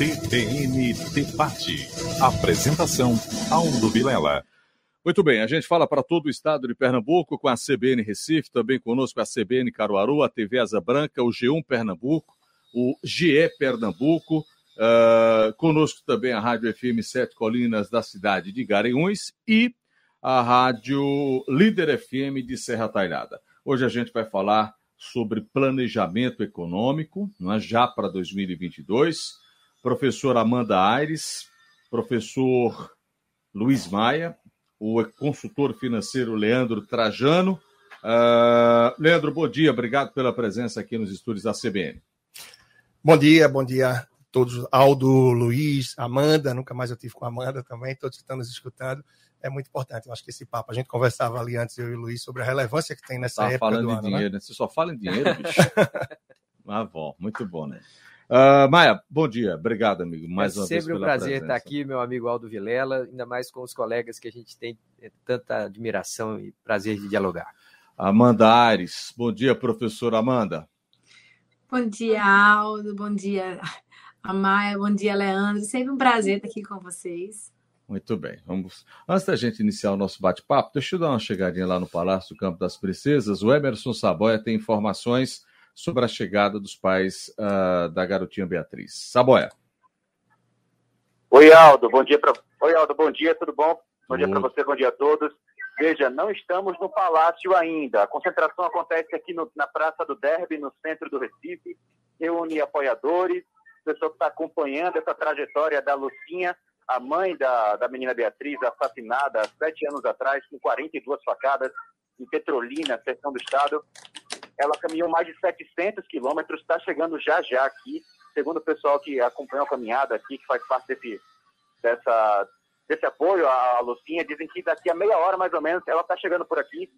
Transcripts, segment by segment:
CBN Debate. Apresentação, Aldo Vilela. Muito bem, a gente fala para todo o estado de Pernambuco com a CBN Recife, também conosco a CBN Caruaru, a TV Asa Branca, o G1 Pernambuco, o GE Pernambuco, uh, conosco também a Rádio FM Sete Colinas da cidade de Garanhuns e a Rádio Líder FM de Serra Talhada. Hoje a gente vai falar sobre planejamento econômico, é? já para 2022. Professor Amanda Aires, professor Luiz Maia, o consultor financeiro Leandro Trajano. Uh, Leandro, bom dia, obrigado pela presença aqui nos estúdios da CBN. Bom dia, bom dia a todos. Aldo, Luiz, Amanda, nunca mais eu tive com a Amanda também, todos que estão nos escutando é muito importante. Eu acho que esse papo, a gente conversava ali antes, eu e o Luiz, sobre a relevância que tem nessa tá época falando do em ano, dinheiro, né? né? Você só fala em dinheiro, bicho. ah, bom, muito bom, né? Uh, Maia, bom dia. Obrigado, amigo. Mais é uma vez sempre um pela prazer presença. estar aqui, meu amigo Aldo Vilela, ainda mais com os colegas que a gente tem é, tanta admiração e prazer de dialogar. Amanda Ares. Bom dia, professora Amanda. Bom dia, Aldo. Bom dia, Amaya. Bom dia, Leandro. Sempre um prazer estar aqui com vocês. Muito bem, vamos. Antes da gente iniciar o nosso bate-papo, deixa eu dar uma chegadinha lá no Palácio do Campo das Princesas. O Emerson Saboia tem informações sobre a chegada dos pais uh, da garotinha Beatriz. Saboia. Oi, Aldo. Bom dia para. Oi, Aldo. Bom dia. Tudo bom? Bom dia para você. Bom dia a todos. Veja, não estamos no palácio ainda. A concentração acontece aqui no, na Praça do Derby, no centro do Recife. Reúne apoiadores, pessoa que está acompanhando essa trajetória da Lucinha a mãe da, da menina Beatriz, assassinada há sete anos atrás, com 42 facadas, em Petrolina, seção do estado. Ela caminhou mais de 700 quilômetros, está chegando já já aqui. Segundo o pessoal que acompanhou a caminhada aqui, que faz parte desse, dessa, desse apoio à Lucinha, dizem que daqui a meia hora, mais ou menos, ela está chegando por aqui.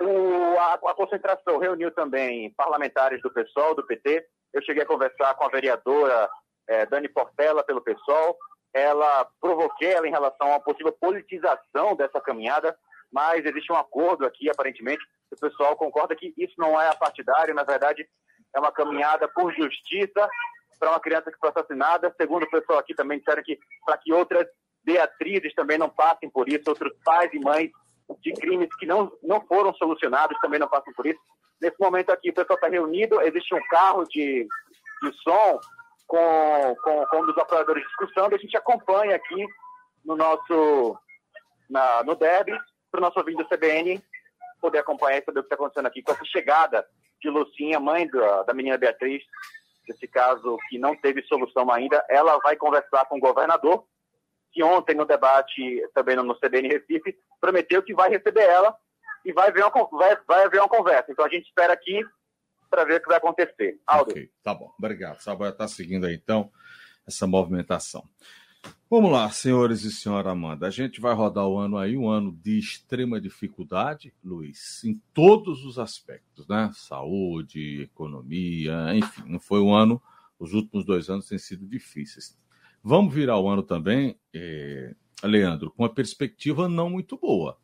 O, a, a concentração reuniu também parlamentares do PSOL, do PT. Eu cheguei a conversar com a vereadora eh, Dani Portela, pelo PSOL, ela provoquei ela em relação uma possível politização dessa caminhada, mas existe um acordo aqui, aparentemente, o pessoal concorda que isso não é partidário, na verdade, é uma caminhada por justiça para uma criança que foi assassinada. Segundo o pessoal aqui também disseram que para que outras Beatrizes também não passem por isso, outros pais e mães de crimes que não, não foram solucionados também não passem por isso. Nesse momento aqui, o pessoal está reunido, existe um carro de, de som com, com, com um dos operadores e a gente acompanha aqui no nosso na, no derby, para o nosso ouvinte do CBN poder acompanhar e saber o que está acontecendo aqui com essa chegada de Lucinha, mãe da, da menina Beatriz, esse caso que não teve solução ainda. Ela vai conversar com o governador, que ontem no debate, também no CBN Recife, prometeu que vai receber ela e vai haver uma, vai, vai haver uma conversa. Então a gente espera aqui para ver o que vai acontecer. Aldo. Ok, tá bom. Obrigado. Saboia está seguindo aí, então, essa movimentação. Vamos lá, senhores e senhora Amanda. A gente vai rodar o ano aí, um ano de extrema dificuldade, Luiz, em todos os aspectos, né? Saúde, economia, enfim, não foi um ano, os últimos dois anos têm sido difíceis. Vamos virar o ano também, eh, Leandro, com uma perspectiva não muito boa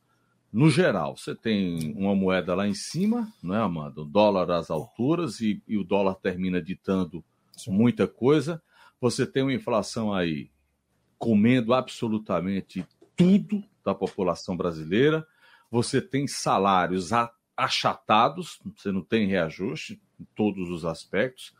no geral, você tem uma moeda lá em cima, não é, Amanda? O dólar às alturas e, e o dólar termina ditando muita coisa. Você tem uma inflação aí comendo absolutamente tudo da população brasileira. Você tem salários achatados, você não tem reajuste em todos os aspectos.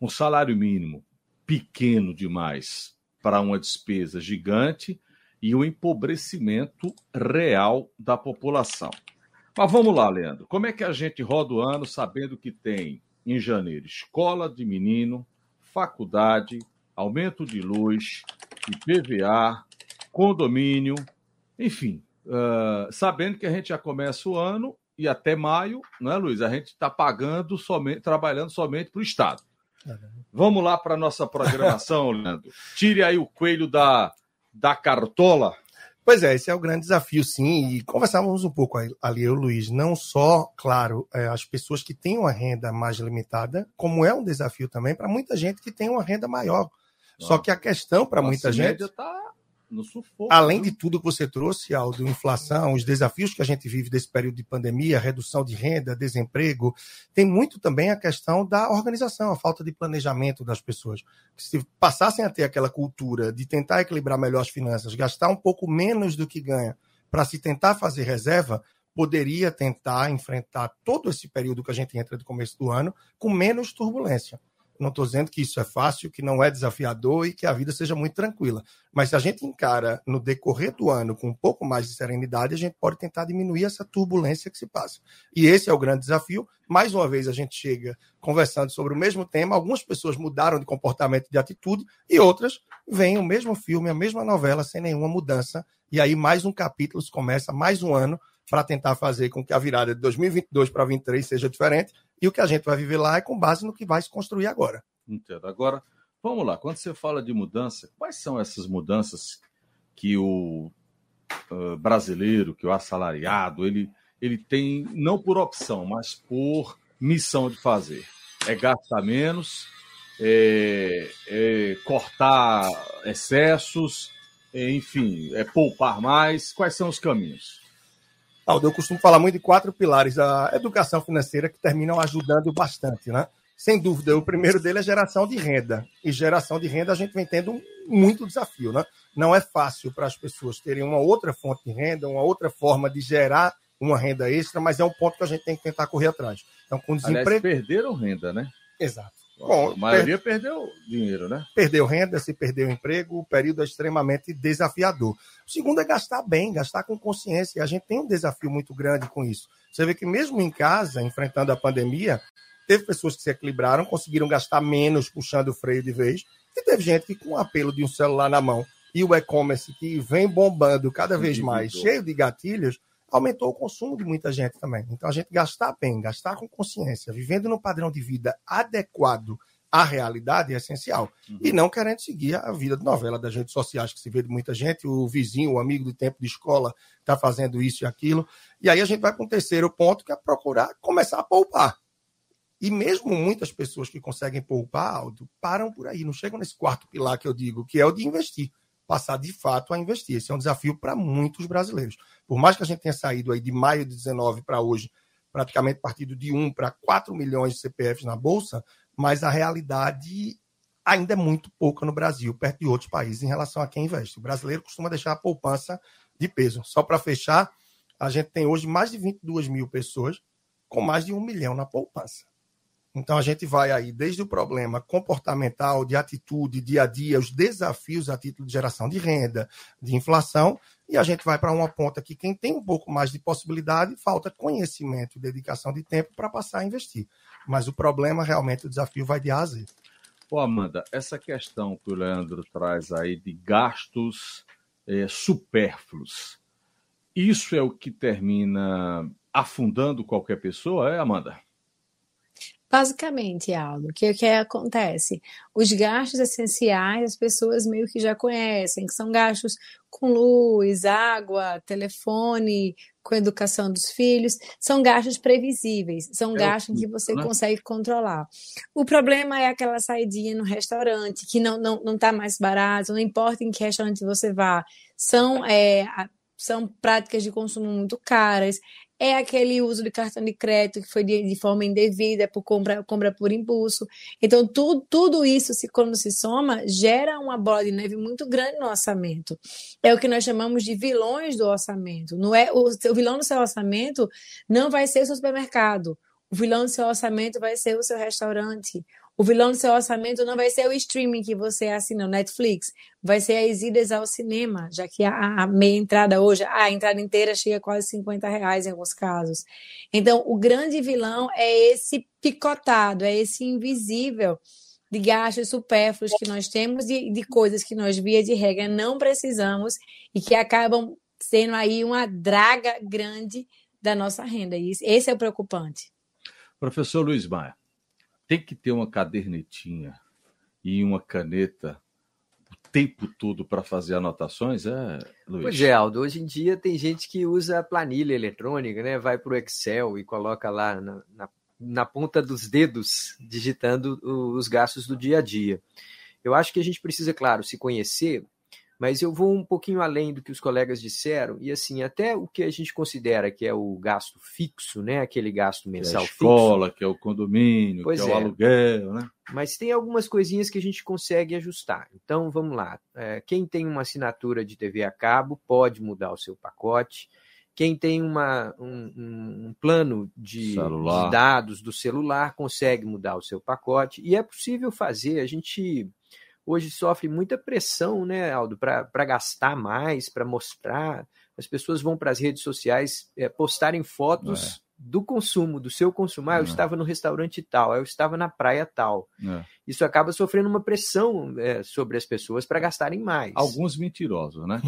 Um salário mínimo pequeno demais para uma despesa gigante e o empobrecimento real da população. Mas vamos lá, Leandro. Como é que a gente roda o ano sabendo que tem em janeiro escola de menino, faculdade, aumento de luz, IPVA, condomínio, enfim, uh, sabendo que a gente já começa o ano e até maio, não é, Luiz? A gente está pagando somente, trabalhando somente para o Estado. Vamos lá para a nossa programação, Leandro. Tire aí o coelho da, da cartola. Pois é, esse é o grande desafio, sim. E conversávamos um pouco ali, eu, Luiz, não só, claro, é, as pessoas que têm uma renda mais limitada, como é um desafio também para muita gente que tem uma renda maior. Só que a questão para muita gente. Tá no sufoco. Além de tudo que você trouxe, Aldo, inflação, os desafios que a gente vive desse período de pandemia, redução de renda, desemprego, tem muito também a questão da organização, a falta de planejamento das pessoas. Se passassem a ter aquela cultura de tentar equilibrar melhor as finanças, gastar um pouco menos do que ganha para se tentar fazer reserva, poderia tentar enfrentar todo esse período que a gente entra do começo do ano com menos turbulência. Não estou dizendo que isso é fácil, que não é desafiador e que a vida seja muito tranquila. Mas se a gente encara no decorrer do ano com um pouco mais de serenidade, a gente pode tentar diminuir essa turbulência que se passa. E esse é o grande desafio. Mais uma vez, a gente chega conversando sobre o mesmo tema. Algumas pessoas mudaram de comportamento, de atitude, e outras veem o mesmo filme, a mesma novela, sem nenhuma mudança. E aí, mais um capítulo se começa, mais um ano para tentar fazer com que a virada de 2022 para 2023 seja diferente. E o que a gente vai viver lá é com base no que vai se construir agora. Entendo. Agora, vamos lá. Quando você fala de mudança, quais são essas mudanças que o uh, brasileiro, que o assalariado, ele, ele tem, não por opção, mas por missão de fazer? É gastar menos, é, é cortar excessos, é, enfim, é poupar mais. Quais são os caminhos? Aldo, eu costumo falar muito de quatro pilares da educação financeira que terminam ajudando bastante, né? Sem dúvida, o primeiro dele é geração de renda. E geração de renda a gente vem tendo muito desafio, né? Não é fácil para as pessoas terem uma outra fonte de renda, uma outra forma de gerar uma renda extra, mas é um ponto que a gente tem que tentar correr atrás. Então, com desemprego. Aliás, perderam renda, né? Exato. Bom, a maioria per... perdeu dinheiro, né? Perdeu renda, se perdeu emprego, o período é extremamente desafiador. O segundo é gastar bem, gastar com consciência. E a gente tem um desafio muito grande com isso. Você vê que mesmo em casa, enfrentando a pandemia, teve pessoas que se equilibraram, conseguiram gastar menos puxando o freio de vez, e teve gente que com o apelo de um celular na mão e o e-commerce que vem bombando cada vez mais, cheio de gatilhos, aumentou o consumo de muita gente também. Então, a gente gastar bem, gastar com consciência, vivendo num padrão de vida adequado à realidade é essencial. Uhum. E não querendo seguir a vida de novela das redes sociais, que se vê de muita gente, o vizinho, o amigo do tempo de escola está fazendo isso e aquilo. E aí a gente vai para um terceiro ponto, que é procurar começar a poupar. E mesmo muitas pessoas que conseguem poupar, Aldo, param por aí, não chegam nesse quarto pilar que eu digo, que é o de investir passar de fato a investir. Esse é um desafio para muitos brasileiros. Por mais que a gente tenha saído aí de maio de 19 para hoje, praticamente partido de 1 para 4 milhões de CPFs na Bolsa, mas a realidade ainda é muito pouca no Brasil, perto de outros países, em relação a quem investe. O brasileiro costuma deixar a poupança de peso. Só para fechar, a gente tem hoje mais de 22 mil pessoas com mais de um milhão na poupança. Então a gente vai aí desde o problema comportamental, de atitude, dia a dia, os desafios a título de geração de renda, de inflação, e a gente vai para uma ponta que quem tem um pouco mais de possibilidade, falta conhecimento e dedicação de tempo para passar a investir. Mas o problema, realmente, o desafio vai de A a Z. Ô, Amanda, essa questão que o Leandro traz aí de gastos é, supérfluos, isso é o que termina afundando qualquer pessoa, é, Amanda? Basicamente, Aldo, o que, que acontece? Os gastos essenciais as pessoas meio que já conhecem, que são gastos com luz, água, telefone, com a educação dos filhos, são gastos previsíveis, são é gastos que você né? consegue controlar. O problema é aquela saidinha no restaurante, que não está não, não tá mais barato, não importa em que restaurante você vá, são, é, são práticas de consumo muito caras, é aquele uso de cartão de crédito que foi de, de forma indevida, por compra, compra por impulso. Então, tu, tudo isso, se, quando se soma, gera uma bola de neve muito grande no orçamento. É o que nós chamamos de vilões do orçamento. Não é o, o vilão do seu orçamento não vai ser o seu supermercado. O vilão do seu orçamento vai ser o seu restaurante. O vilão do seu orçamento não vai ser o streaming que você assina, o Netflix, vai ser as idas ao cinema, já que a, a, meia entrada hoje, a entrada inteira chega a quase 50 reais em alguns casos. Então, o grande vilão é esse picotado, é esse invisível de gastos supérfluos que nós temos e de coisas que nós, via de regra, não precisamos e que acabam sendo aí uma draga grande da nossa renda. E esse é o preocupante. Professor Luiz Maia tem que ter uma cadernetinha e uma caneta o tempo todo para fazer anotações, é, Luiz? Pois é, Aldo. Hoje em dia tem gente que usa planilha eletrônica, né? Vai para o Excel e coloca lá na, na, na, ponta dos dedos, digitando os gastos do dia a dia. Eu acho que a gente precisa, claro, se conhecer Mas eu vou um pouquinho além do que os colegas disseram, e assim, até o que a gente considera que é o gasto fixo, né? Aquele gasto mensal que é a escola, fixo. que é o condomínio, Pois que é, é. o aluguel, né? Mas tem algumas coisinhas que a gente consegue ajustar. Então, vamos lá. É, quem tem uma assinatura de TV a cabo pode mudar o seu pacote. Quem tem uma, um, um- plano de, de dados do celular consegue mudar o seu pacote. E é possível fazer. A gente hoje sofre muita pressão, né, Aldo, para gastar mais, para mostrar. As pessoas vão para as redes sociais é, postarem fotos do consumo, do seu consumo. Ah, eu É. estava no restaurante tal, eu estava na praia tal É. isso acaba sofrendo uma pressão é, sobre as pessoas para gastarem mais. Alguns mentirosos, né?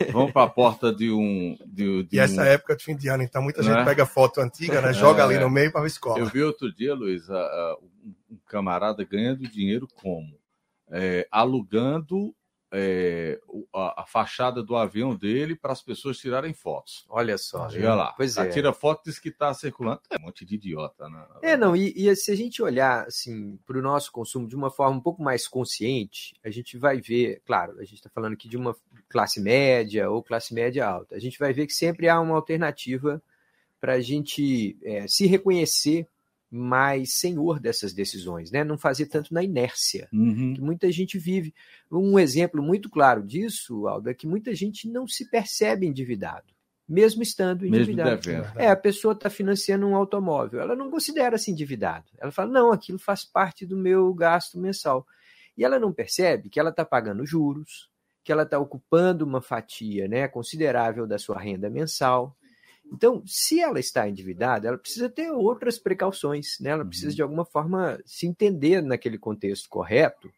É. Vão para a porta de um. De, de E essa um... época de fim de ano, então muita Né? gente pega foto antiga, né? Joga É. ali no meio para ver escola. Eu vi outro dia, Luiz, a- a- um camarada ganhando dinheiro como? É, alugando é, a, a fachada do avião dele para as pessoas tirarem fotos. Olha só. Chega lá. Pois Aí é. Tira foto diz que está circulando. É um monte de idiota, né? É, não, e, e se a gente olhar assim, para o nosso consumo de uma forma um pouco mais consciente, a gente vai ver, claro, a gente está falando aqui de uma classe média ou classe média alta, a gente vai ver que sempre há uma alternativa para a gente é, se reconhecer mais senhor dessas decisões, né? não fazer tanto na inércia. Uhum. que muita gente vive. Um exemplo muito claro disso, Aldo, é que muita gente não se percebe endividado, mesmo estando Mesmo endividado. devendo. É, a pessoa está financiando um automóvel, ela não considera-se endividado. Ela fala, não, aquilo faz parte do meu gasto mensal. E ela não percebe que ela está pagando juros, que ela está ocupando uma fatia né, considerável da sua renda mensal. Então, se ela está endividada, ela precisa ter outras precauções, né? ela precisa de alguma forma se entender naquele contexto correto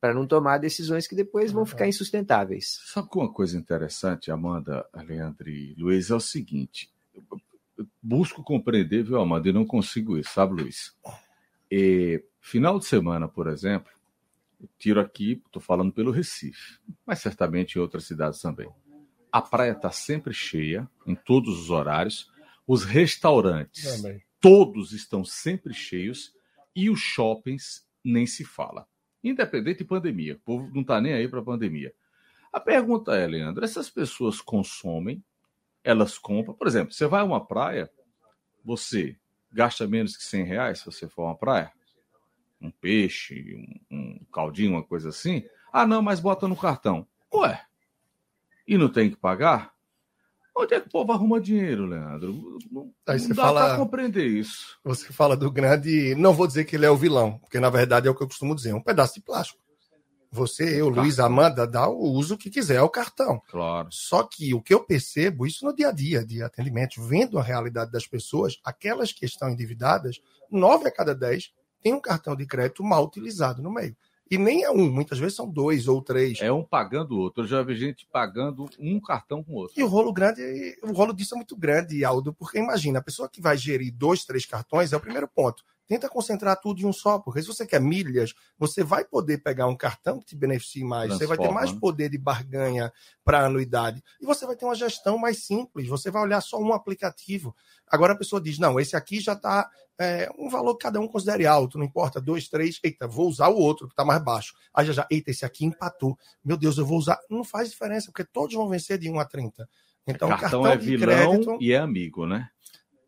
para não tomar decisões que depois vão ficar insustentáveis. Sabe que uma coisa interessante, Amanda, Leandro e Luiz, é o seguinte. Eu busco compreender, viu, Amanda, e não consigo isso, sabe, Luiz? E, final de semana, por exemplo, eu tiro aqui, estou falando pelo Recife, mas certamente em outras cidades também. A praia está sempre cheia, em todos os horários. Os restaurantes, Também. todos estão sempre cheios e os shoppings nem se fala. Independente de pandemia, o povo não está nem aí para a pandemia. A pergunta é, Leandro, essas pessoas consomem, elas compram, por exemplo, você vai a uma praia, você gasta menos que 100 reais se você for a uma praia? Um peixe, um, um caldinho, uma coisa assim? Ah, não, mas bota no cartão. Ué, e não tem que pagar? Onde é que o povo arruma dinheiro, Leandro? Não, Aí não você dá fala- para compreender isso. Você fala do grande. Não vou dizer que ele é o vilão, porque na verdade é o que eu costumo dizer: é um pedaço de plástico. Você, eu, Luiz, Amanda, dá o uso que quiser ao cartão. Claro. Só que o que eu percebo, isso no dia a dia de atendimento, vendo a realidade das pessoas, aquelas que estão endividadas, nove a cada dez tem um cartão de crédito mal utilizado no meio. E nem é um, muitas vezes são dois ou três. É um pagando o outro. Eu já vi gente pagando um cartão com o outro. E o rolo grande, o rolo disso é muito grande, Aldo, porque imagina, a pessoa que vai gerir dois, três cartões é o primeiro ponto. Tenta concentrar tudo em um só, porque se você quer milhas, você vai poder pegar um cartão que te beneficie mais, você vai ter Transforma, mais poder de barganha para anuidade, e você vai ter uma gestão mais simples, você vai olhar só um aplicativo. Agora a pessoa diz, não, esse aqui já está um valor que cada um considere alto, não importa, dois, três, eita, vou usar o outro, que está mais baixo. Aí já, já, eita, esse aqui empatou. Meu Deus, eu vou usar. Não faz diferença, porque todos vão vencer de 1 a 30. Então, cartão, cartão é vilão crédito e é amigo, né?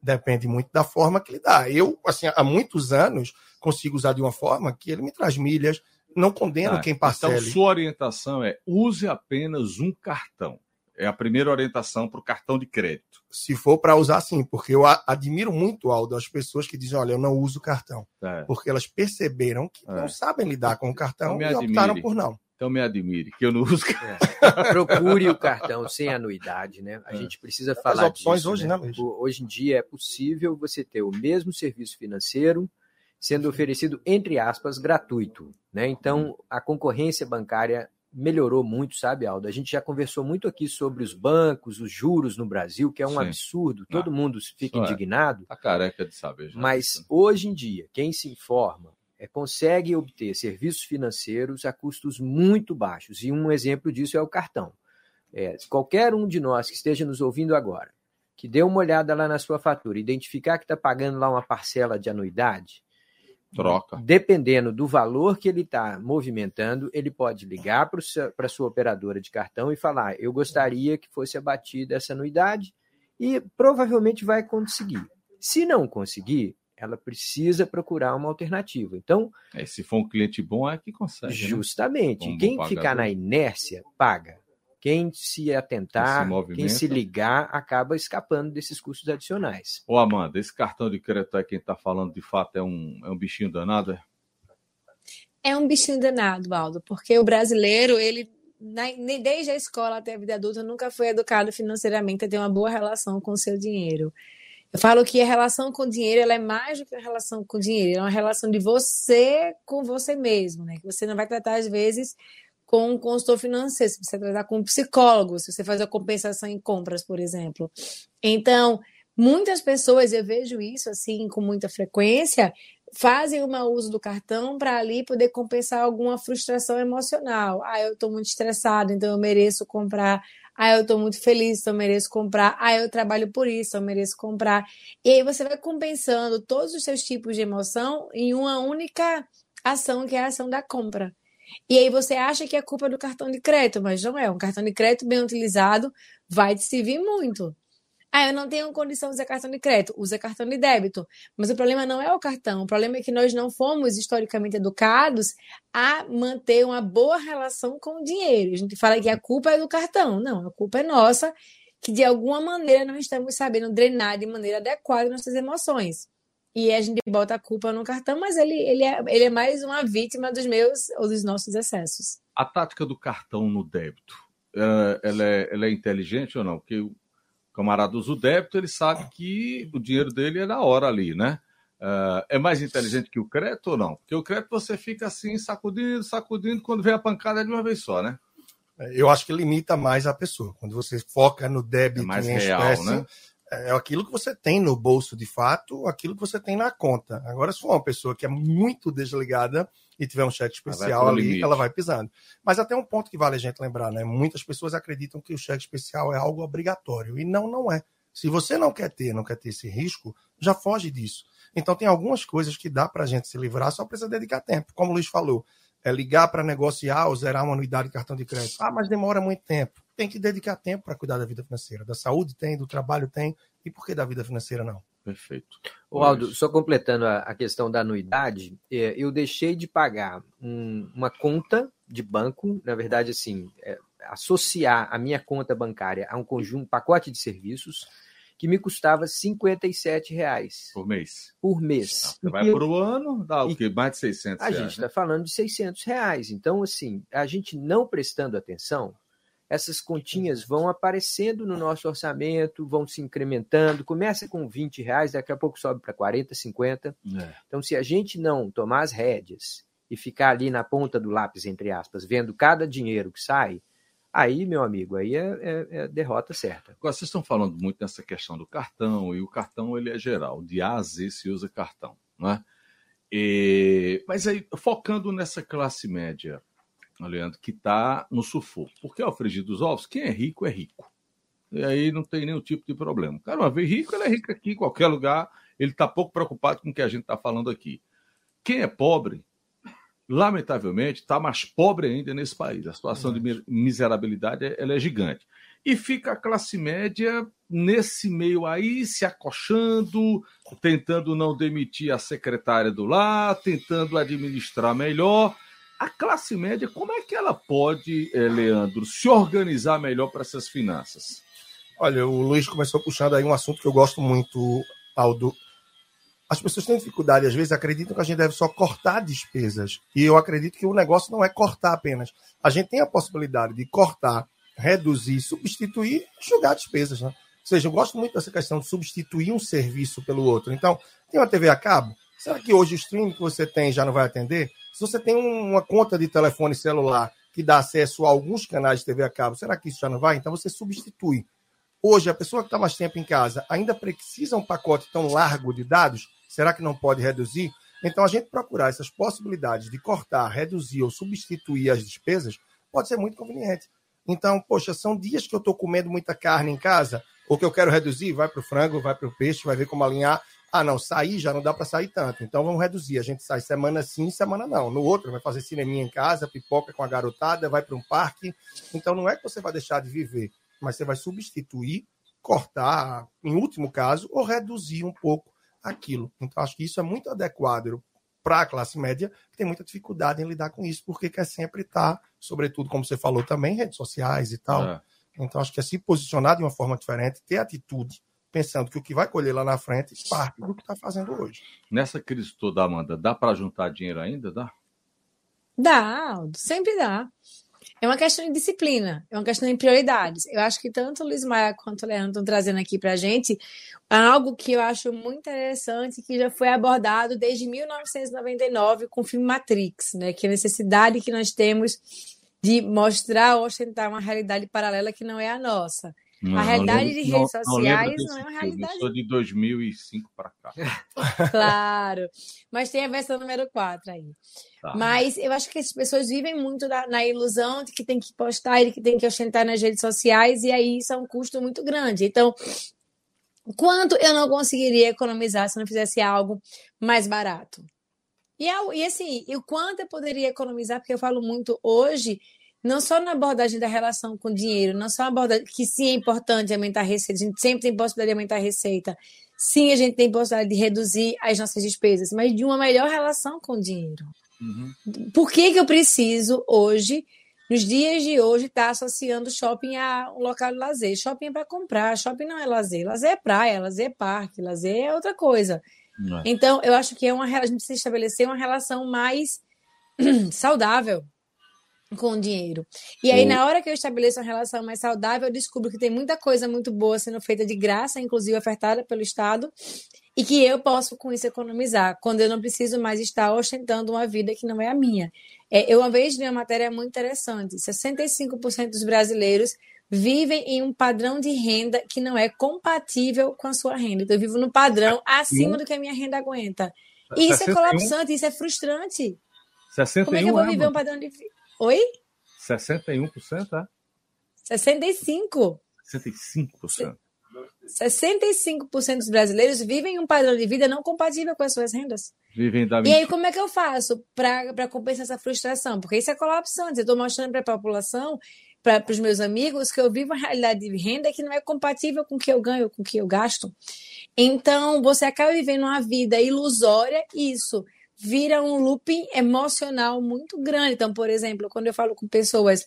Depende muito da forma que ele dá. Eu, assim, há muitos anos consigo usar de uma forma que ele me traz milhas, não condeno Ah, quem então, parcele. sua orientação é use apenas um cartão. É a primeira orientação para o cartão de crédito. Se for para usar, sim, porque eu admiro muito, Aldo, as pessoas que dizem, olha, eu não uso cartão. É. Porque elas perceberam que É. não sabem lidar com o cartão e optaram por não. Então me admire, que eu não uso Procure o cartão sem anuidade, né? A É. gente precisa falar opções disso, hoje, né, Luiz? O- Hoje em dia é possível você ter o mesmo serviço financeiro sendo oferecido, entre aspas, gratuito, né? Então, a concorrência bancária melhorou muito, sabe, Aldo? A gente já conversou muito aqui sobre os bancos, os juros no Brasil, que é um Sim. absurdo, todo mundo fica é. indignado. Tá careca de saber. já Mas hoje em dia, quem se informa é, consegue obter serviços financeiros a custos muito baixos. E um exemplo disso é o cartão. É, qualquer um de nós que esteja nos ouvindo agora, que dê uma olhada lá na sua fatura, identificar que está pagando lá uma parcela de anuidade, Troca. Dependendo do valor que ele está movimentando, ele pode ligar para a sua operadora de cartão e falar: eu gostaria que fosse abatida essa anuidade, e provavelmente vai conseguir. Se não conseguir, ela precisa procurar uma alternativa. Então, é, se for um cliente bom, é que consegue. Né? Justamente. Né? Quem ficar na inércia, paga. Quem se atentar, quem se, quem se ligar, acaba escapando desses custos adicionais. Ô, Amanda, esse cartão de crédito aí, quem está falando de fato, é um, é um bichinho danado, é? É um bichinho danado, Aldo, porque o brasileiro, ele desde a escola até a vida adulta, nunca foi educado financeiramente a ter uma boa relação com o seu dinheiro. Eu falo que a relação com o dinheiro ela é mais do que a relação com o dinheiro, é uma relação de você com você mesmo, né? Que você não vai tratar, às vezes, com um consultor financeiro, você vai tratar com um psicólogo, se você faz a compensação em compras, por exemplo. Então, muitas pessoas, eu vejo isso assim com muita frequência, fazem o mau uso do cartão para ali poder compensar alguma frustração emocional. Ah, eu estou muito estressado, então eu mereço comprar ah, eu estou muito feliz, então eu mereço comprar. Ah, eu trabalho por isso, eu mereço comprar. E aí você vai compensando todos os seus tipos de emoção em uma única ação, que é a ação da compra. E aí você acha que é culpa do cartão de crédito, mas não é. Um cartão de crédito bem utilizado vai te servir muito. Ah, eu não tenho condição de usar cartão de crédito, usa cartão de débito. Mas o problema não é o cartão, o problema é que nós não fomos historicamente educados a manter uma boa relação com o dinheiro. A gente fala que a culpa é do cartão. Não, a culpa é nossa, que de alguma maneira não estamos sabendo drenar de maneira adequada nossas emoções. E a gente bota a culpa no cartão, mas ele, ele, é, ele é mais uma vítima dos meus ou dos nossos excessos. A tática do cartão no débito, ela, é, ela é inteligente ou não? Porque camarada usa o débito, ele sabe que o dinheiro dele é na hora ali, né? Uh, é mais inteligente que o crédito ou não? Porque o crédito você fica assim, sacudindo, sacudindo, quando vem a pancada é de uma vez só, né? É, eu acho que limita mais a pessoa. Quando você foca no débito é mais em real, espécie, né? é aquilo que você tem no bolso de fato, aquilo que você tem na conta. Agora, se for uma pessoa que é muito desligada e tiver um cheque especial ali, limite. ela vai pisando. Mas até um ponto que vale a gente lembrar, né? Muitas pessoas acreditam que o cheque especial é algo obrigatório. E não, não é. Se você não quer ter, não quer ter esse risco, já foge disso. Então tem algumas coisas que dá para a gente se livrar, só precisa dedicar tempo. Como o Luiz falou, é ligar para negociar ou zerar uma anuidade de cartão de crédito. Ah, mas demora muito tempo. Tem que dedicar tempo para cuidar da vida financeira. Da saúde tem, do trabalho tem, e por que da vida financeira não? Perfeito. O Aldo, só completando a, a, questão da anuidade, é, eu deixei de pagar um, uma conta de banco, na verdade, assim, é, associar a minha conta bancária a um conjunto, um pacote de serviços, que me custava 57 reais. Por mês? Por mês. Vai por um ano, dá o quê? Mais de 600 reais. A gente está né? falando de 600 reais. Então, assim, a gente não prestando atenção, essas continhas vão aparecendo no nosso orçamento, vão se incrementando, começa com 20 reais, daqui a pouco sobe para 40, 50. É. Então, se a gente não tomar as rédeas e ficar ali na ponta do lápis, entre aspas, vendo cada dinheiro que sai, aí, meu amigo, aí é, é, é derrota certa. Agora, vocês estão falando muito nessa questão do cartão, e o cartão ele é geral, de A a Z se usa cartão, não é? E, mas aí, focando nessa classe média, Leandro, que está no sufoco. Porque ao frigir dos ovos, quem é rico é rico. E aí não tem nenhum tipo de problema. O cara, uma vez rico, ele é rico aqui, em qualquer lugar, ele está pouco preocupado com o que a gente está falando aqui. Quem é pobre, lamentavelmente, está mais pobre ainda nesse país. A situação de miserabilidade ela é gigante. E fica a classe média nesse meio aí, se acochando, tentando não demitir a secretária do lar, tentando administrar melhor. A classe média, como é que ela pode, eh, Leandro, se organizar melhor para essas finanças? Olha, o Luiz começou puxando aí um assunto que eu gosto muito, Aldo, as pessoas têm dificuldade, às vezes acreditam que a gente deve só cortar despesas. E eu acredito que o negócio não é cortar apenas. A gente tem a possibilidade de cortar, reduzir, substituir jogar despesas. Né? Ou seja, eu gosto muito dessa questão de substituir um serviço pelo outro. Então, tem uma TV a cabo? Será que hoje o streaming que você tem já não vai atender? Se você tem uma conta de telefone celular que dá acesso a alguns canais de TV a cabo, será que isso já não vai? Então você substitui. Hoje, a pessoa que está mais tempo em casa ainda precisa um pacote tão largo de dados? Será que não pode reduzir? Então, a gente procurar essas possibilidades de cortar, reduzir ou substituir as despesas pode ser muito conveniente. Então, poxa, são dias que eu estou comendo muita carne em casa, ou que eu quero reduzir, vai para o frango, vai para o peixe, vai ver como alinhar. Ah, não, sair já não dá para sair tanto. Então vamos reduzir. A gente sai semana sim, semana não. No outro, vai fazer cineminha em casa, pipoca com a garotada, vai para um parque. Então não é que você vai deixar de viver, mas você vai substituir, cortar, em último caso, ou reduzir um pouco aquilo. Então acho que isso é muito adequado para a classe média, que tem muita dificuldade em lidar com isso, porque quer sempre estar, sobretudo, como você falou também, redes sociais e tal. É. Então acho que é se posicionar de uma forma diferente, ter atitude pensando que o que vai colher lá na frente parte do que está fazendo hoje. Nessa crise toda, Amanda, dá para juntar dinheiro ainda? Dá? Dá, sempre dá. É uma questão de disciplina, é uma questão de prioridades. Eu acho que tanto o Luiz Maia quanto o Leandro estão trazendo aqui para a gente algo que eu acho muito interessante, que já foi abordado desde 1999 com o filme Matrix, né? que é a necessidade que nós temos de mostrar, ostentar uma realidade paralela que não é a nossa. Não, a realidade não, de redes não, sociais não, é uma realidade. Eu sou de 2005 para cá. claro. Mas tem a versão número 4 aí. Tá. Mas eu acho que as pessoas vivem muito na, na, ilusão de que tem que postar e que tem que ostentar nas redes sociais, e aí isso é um custo muito grande. Então, quanto eu não conseguiria economizar se não fizesse algo mais barato? E, e assim, e o quanto eu poderia economizar, porque eu falo muito hoje não só na abordagem da relação com o dinheiro, não só na abordagem que sim é importante aumentar a receita, a gente sempre tem possibilidade de aumentar a receita, sim a gente tem possibilidade de reduzir as nossas despesas, mas de uma melhor relação com o dinheiro. Uhum. Por que, que eu preciso hoje, nos dias de hoje, estar tá associando shopping a um local de lazer? Shopping é para comprar, shopping não é lazer, lazer é praia, lazer é parque, lazer é outra coisa. É. Então, eu acho que é uma, a gente precisa estabelecer uma relação mais saudável com o dinheiro. E aí, na hora que eu estabeleço uma relação mais saudável, eu descubro que tem muita coisa muito boa sendo feita de graça, inclusive ofertada pelo Estado, e que eu posso com isso economizar, quando eu não preciso mais estar ostentando uma vida que não é a minha. É, eu uma vez li uma matéria muito interessante: 65% dos brasileiros vivem em um padrão de renda que não é compatível com a sua renda. Então, eu vivo no padrão acima do que a minha renda aguenta. E isso é colapsante, isso é frustrante. 61 Como é que eu vou viver um padrão de? Oi? 61%, é? 65%. 65%. 65% dos brasileiros vivem um padrão de vida não compatível com as suas rendas. Vivem da E aí, como é que eu faço para compensar essa frustração? Porque isso é colapsante. Eu estou mostrando para a população, para os meus amigos, que eu vivo uma realidade de renda que não é compatível com o que eu ganho, com o que eu gasto. Então, você acaba vivendo uma vida ilusória, isso vira um looping emocional muito grande. Então, por exemplo, quando eu falo com pessoas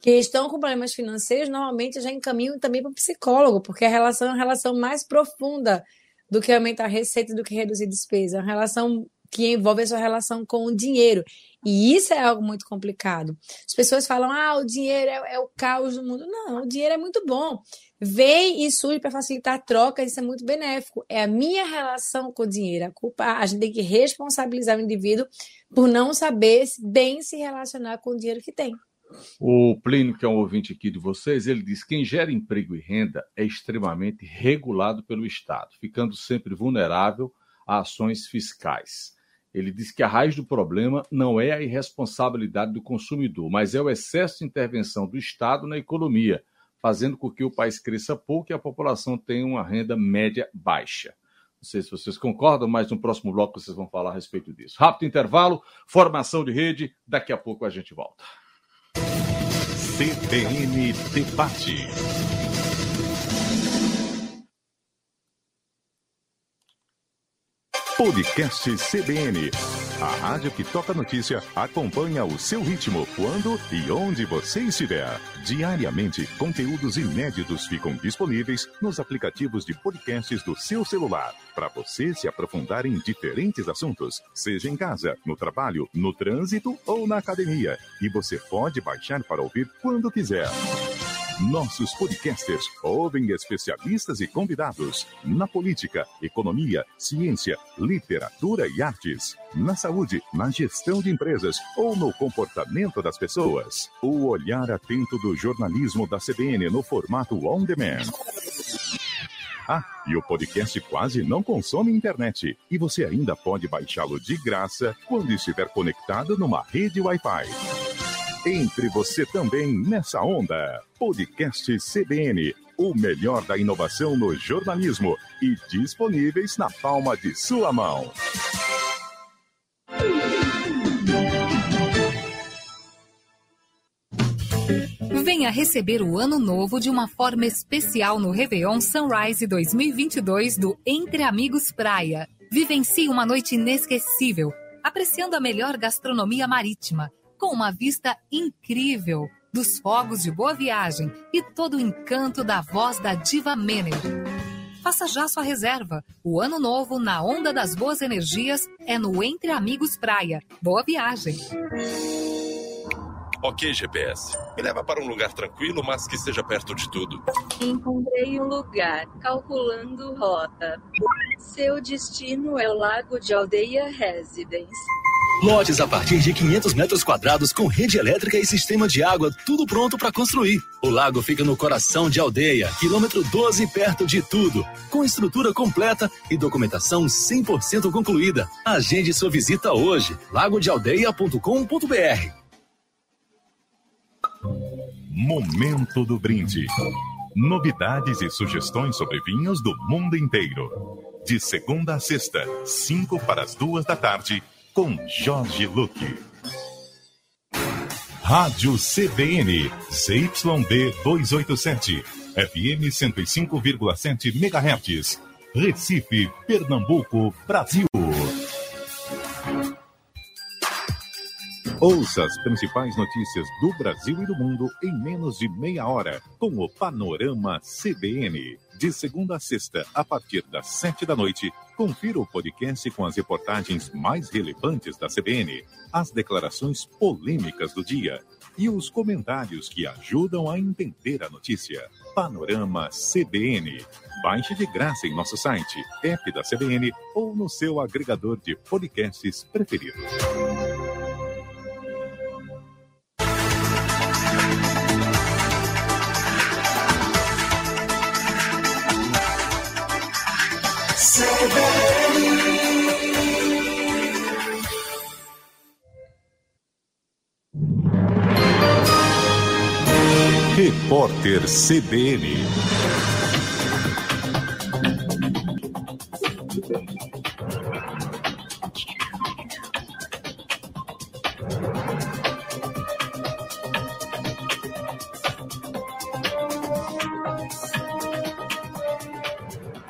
que estão com problemas financeiros, normalmente eu já encaminho também para o psicólogo, porque a relação é uma relação mais profunda do que aumentar a receita, do que reduzir despesa. É uma relação que envolve a sua relação com o dinheiro. E isso é algo muito complicado. As pessoas falam, ah, o dinheiro é, é o caos do mundo. Não, o dinheiro é muito bom vem e surge para facilitar a troca, isso é muito benéfico. É a minha relação com o dinheiro. A culpa, a gente tem que responsabilizar o indivíduo por não saber bem se relacionar com o dinheiro que tem. O Plínio, que é um ouvinte aqui de vocês, ele diz que quem gera emprego e renda é extremamente regulado pelo Estado, ficando sempre vulnerável a ações fiscais. Ele diz que a raiz do problema não é a irresponsabilidade do consumidor, mas é o excesso de intervenção do Estado na economia, fazendo com que o país cresça pouco e a população tenha uma renda média baixa. Não sei se vocês concordam, mas no próximo bloco vocês vão falar a respeito disso. Rápido intervalo, formação de rede, daqui a pouco a gente volta. CBN Debate. Podcast CBN a rádio que toca notícia acompanha o seu ritmo, quando e onde você estiver. Diariamente, conteúdos inéditos ficam disponíveis nos aplicativos de podcasts do seu celular, para você se aprofundar em diferentes assuntos, seja em casa, no trabalho, no trânsito ou na academia. E você pode baixar para ouvir quando quiser. Nossos podcasters ouvem especialistas e convidados na política, economia, ciência, literatura e artes, na saúde, na gestão de empresas ou no comportamento das pessoas. O olhar atento do jornalismo da CBN no formato on demand. Ah, e o podcast quase não consome internet. E você ainda pode baixá-lo de graça quando estiver conectado numa rede Wi-Fi. Entre você também nessa onda. Podcast CBN, o melhor da inovação no jornalismo e disponíveis na palma de sua mão. Venha receber o ano novo de uma forma especial no Réveillon Sunrise 2022 do Entre Amigos Praia. Vivencie uma noite inesquecível, apreciando a melhor gastronomia marítima, com uma vista incrível dos fogos de Boa Viagem e todo o encanto da voz da diva Mener. Faça já sua reserva. O ano novo na Onda das Boas Energias é no Entre Amigos Praia. Boa viagem! Ok, GPS. Me leva para um lugar tranquilo, mas que seja perto de tudo. Encontrei um lugar. Calculando rota. Seu destino é o Lago de Aldeia Residence. Lotes a partir de 500 metros quadrados com rede elétrica e sistema de água, tudo pronto para construir. O lago fica no coração de aldeia, quilômetro 12, perto de tudo. Com estrutura completa e documentação 100% concluída. Agende sua visita hoje. lagodealdeia.com.br Momento do brinde. Novidades e sugestões sobre vinhos do mundo inteiro. De segunda a sexta, cinco para as duas da tarde, com Jorge Luque. Rádio CBN, ZYD 287, FM 105,7 MHz, Recife, Pernambuco, Brasil. Ouça as principais notícias do Brasil e do mundo em menos de meia hora com o Panorama CBN. De segunda a sexta, a partir das sete da noite, confira o podcast com as reportagens mais relevantes da CBN, as declarações polêmicas do dia e os comentários que ajudam a entender a notícia. Panorama CBN. Baixe de graça em nosso site, app da CBN ou no seu agregador de podcasts preferido. Repórter CBN.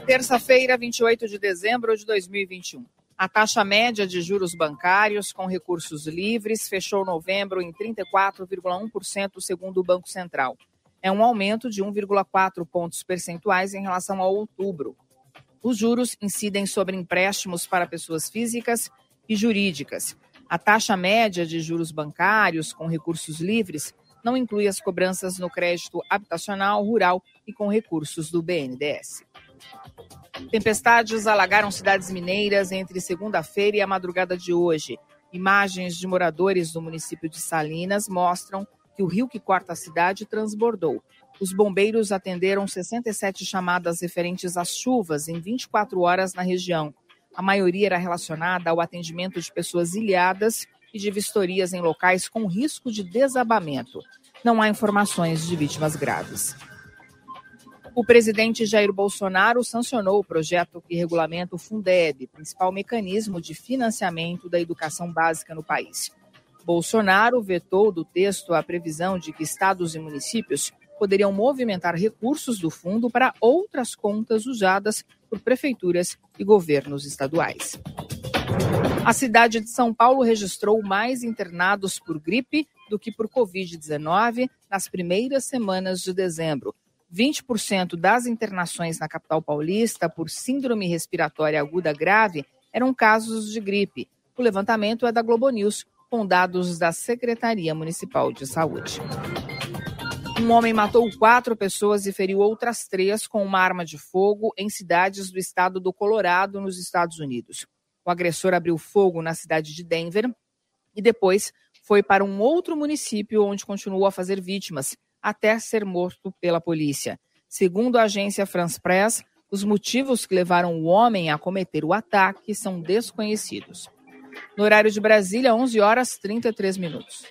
Terça-feira, 28 de dezembro de 2021. A taxa média de juros bancários com recursos livres fechou novembro em 34,1%, segundo o Banco Central. É um aumento de 1,4 pontos percentuais em relação a outubro. Os juros incidem sobre empréstimos para pessoas físicas e jurídicas. A taxa média de juros bancários com recursos livres não inclui as cobranças no crédito habitacional, rural e com recursos do BNDES. Tempestades alagaram cidades mineiras entre segunda-feira e a madrugada de hoje. Imagens de moradores do município de Salinas mostram que o rio que corta a cidade transbordou. Os bombeiros atenderam 67 chamadas referentes às chuvas em 24 horas na região. A maioria era relacionada ao atendimento de pessoas ilhadas e de vistorias em locais com risco de desabamento. Não há informações de vítimas graves. O presidente Jair Bolsonaro sancionou o projeto que regulamenta o Fundeb, principal mecanismo de financiamento da educação básica no país. Bolsonaro vetou do texto a previsão de que estados e municípios poderiam movimentar recursos do fundo para outras contas usadas por prefeituras e governos estaduais. A cidade de São Paulo registrou mais internados por gripe do que por Covid-19 nas primeiras semanas de dezembro. 20% das internações na capital paulista por síndrome respiratória aguda grave eram casos de gripe. O levantamento é da Globo News, com dados da Secretaria Municipal de Saúde. Um homem matou quatro pessoas e feriu outras três com uma arma de fogo em cidades do estado do Colorado, nos Estados Unidos. O agressor abriu fogo na cidade de Denver e depois foi para um outro município onde continuou a fazer vítimas, até ser morto pela polícia. Segundo a agência France Press, os motivos que levaram o homem a cometer o ataque são desconhecidos. No horário de Brasília, 11 horas 33 minutos.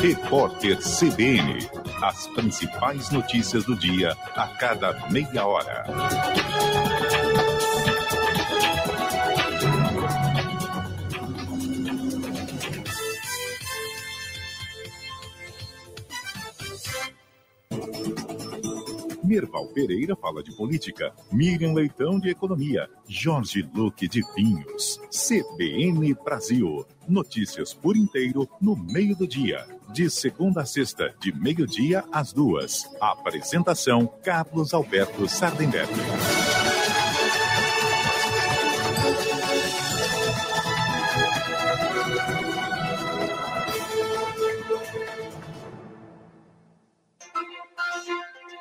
Repórter CBN. As principais notícias do dia a cada meia hora. Merval Pereira fala de política, Miriam Leitão de economia, Jorge Luque de vinhos, CBN Brasil. Notícias por inteiro no meio do dia. De segunda a sexta, de meio-dia às duas. Apresentação: Carlos Alberto Sardenberg.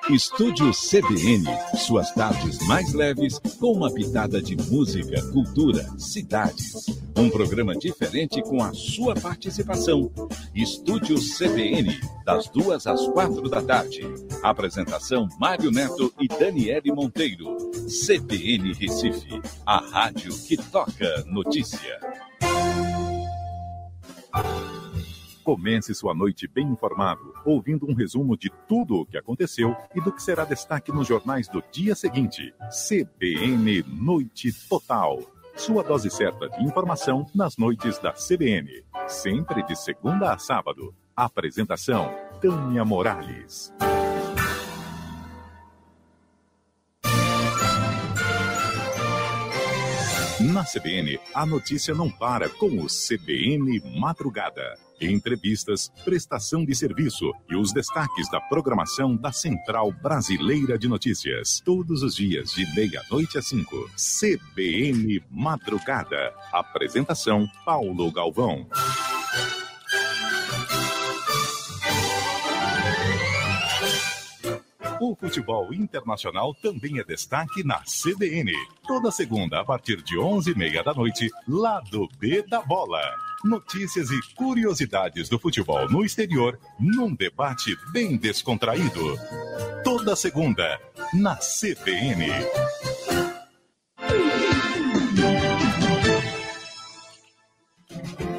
Estúdio CBN, suas tardes mais leves com uma pitada de música, cultura, cidades. Um programa diferente com a sua participação. Estúdio CBN, das duas às quatro da tarde. Apresentação Mário Neto e Daniele Monteiro. CBN Recife, a rádio que toca notícia. Comece sua noite bem informado, ouvindo um resumo de tudo o que aconteceu e do que será destaque nos jornais do dia seguinte. CBN Noite Total. Sua dose certa de informação nas noites da CBN. Sempre de segunda a sábado. Apresentação: Tânia Morales. CBN, a notícia não para com o CBN Madrugada. Entrevistas, prestação de serviço e os destaques da programação da Central Brasileira de Notícias. Todos os dias, de meia-noite às cinco. CBN Madrugada. Apresentação: Paulo Galvão. O futebol internacional também é destaque na CBN. Toda segunda, a partir de 11h30 da noite, lado B da bola. Notícias e curiosidades do futebol no exterior, num debate bem descontraído. Toda segunda, na CBN.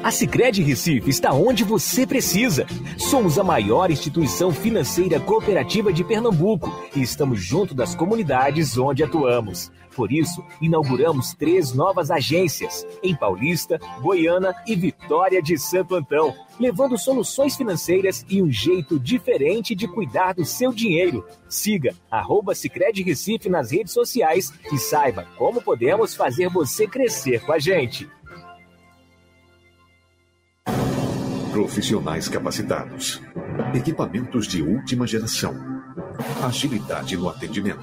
A Sicredi Recife está onde você precisa. Somos a maior instituição financeira cooperativa de Pernambuco e estamos junto das comunidades onde atuamos. Por isso, inauguramos três novas agências em Paulista, Goiânia e Vitória de Santo Antão, levando soluções financeiras e um jeito diferente de cuidar do seu dinheiro. Siga arroba Recife nas redes sociais e saiba como podemos fazer você crescer com a gente. Profissionais capacitados. Equipamentos de última geração. Agilidade no atendimento.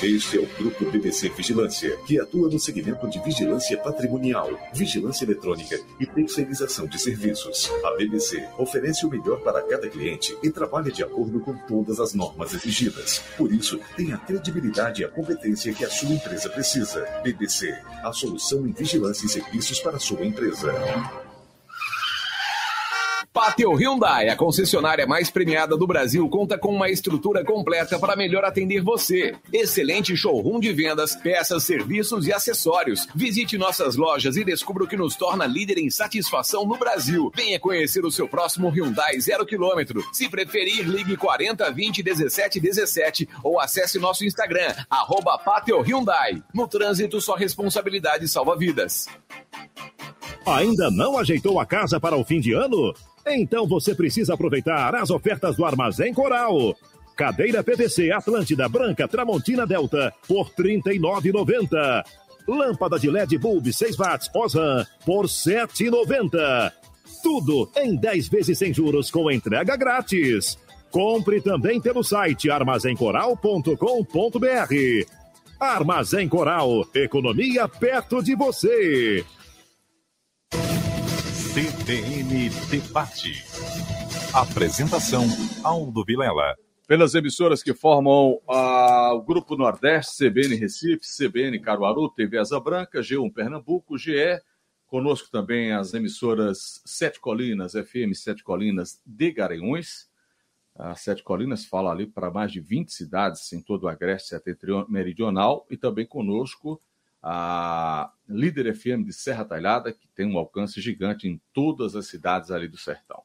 Este é o Grupo BBC Vigilância, que atua no segmento de vigilância patrimonial, vigilância eletrônica e terceirização de serviços. A BBC oferece o melhor para cada cliente e trabalha de acordo com todas as normas exigidas. Por isso, tem a credibilidade e a competência que a sua empresa precisa. BBC, a solução em vigilância e serviços para a sua empresa. Pátio Hyundai, a concessionária mais premiada do Brasil, conta com uma estrutura completa para melhor atender você. Excelente showroom de vendas, peças, serviços e acessórios. Visite nossas lojas e descubra o que nos torna líder em satisfação no Brasil. Venha conhecer o seu próximo Hyundai zero quilômetro. Se preferir, ligue 40 20 17 17 ou acesse nosso Instagram, arroba Pátio Hyundai. No trânsito, sua responsabilidade salva vidas. Ainda não ajeitou a casa para o fim de ano? Então você precisa aproveitar as ofertas do Armazém Coral. Cadeira PVC Atlântida Branca Tramontina Delta por R$ 39,90. Lâmpada de LED Bulb 6 watts Osram por R$ 7,90. Tudo em 10 vezes sem juros com entrega grátis. Compre também pelo site armazencoral.com.br. Armazém Coral, economia perto de você. CBN Debate. Apresentação: Aldo Vilela. Pelas emissoras que formam ah, o Grupo Nordeste, CBN Recife, CBN Caruaru, TV Asa Branca, G1 Pernambuco, GE. Conosco também as emissoras Sete Colinas, FM Sete Colinas de Garanhuns. A Sete Colinas fala ali para mais de 20 cidades em todo o Agreste Meridional. E também conosco a Líder FM de Serra Talhada, que tem um alcance gigante em todas as cidades ali do sertão.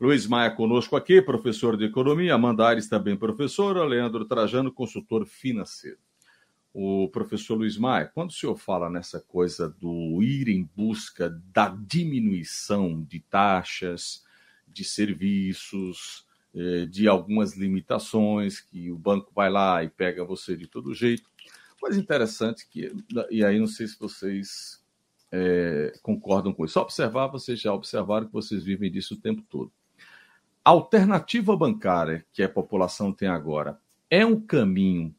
Luiz Maia conosco aqui, professor de economia, Amanda Aires também professora, Leandro Trajano, consultor financeiro. O professor Luiz Maia, quando o senhor fala nessa coisa do ir em busca da diminuição de taxas, de serviços, eh, de algumas limitações, que o banco vai lá e pega você de todo jeito. Coisa interessante que, e aí não sei se vocês é, concordam com isso. Só observar, vocês já observaram que vocês vivem disso o tempo todo. A alternativa bancária que a população tem agora é um caminho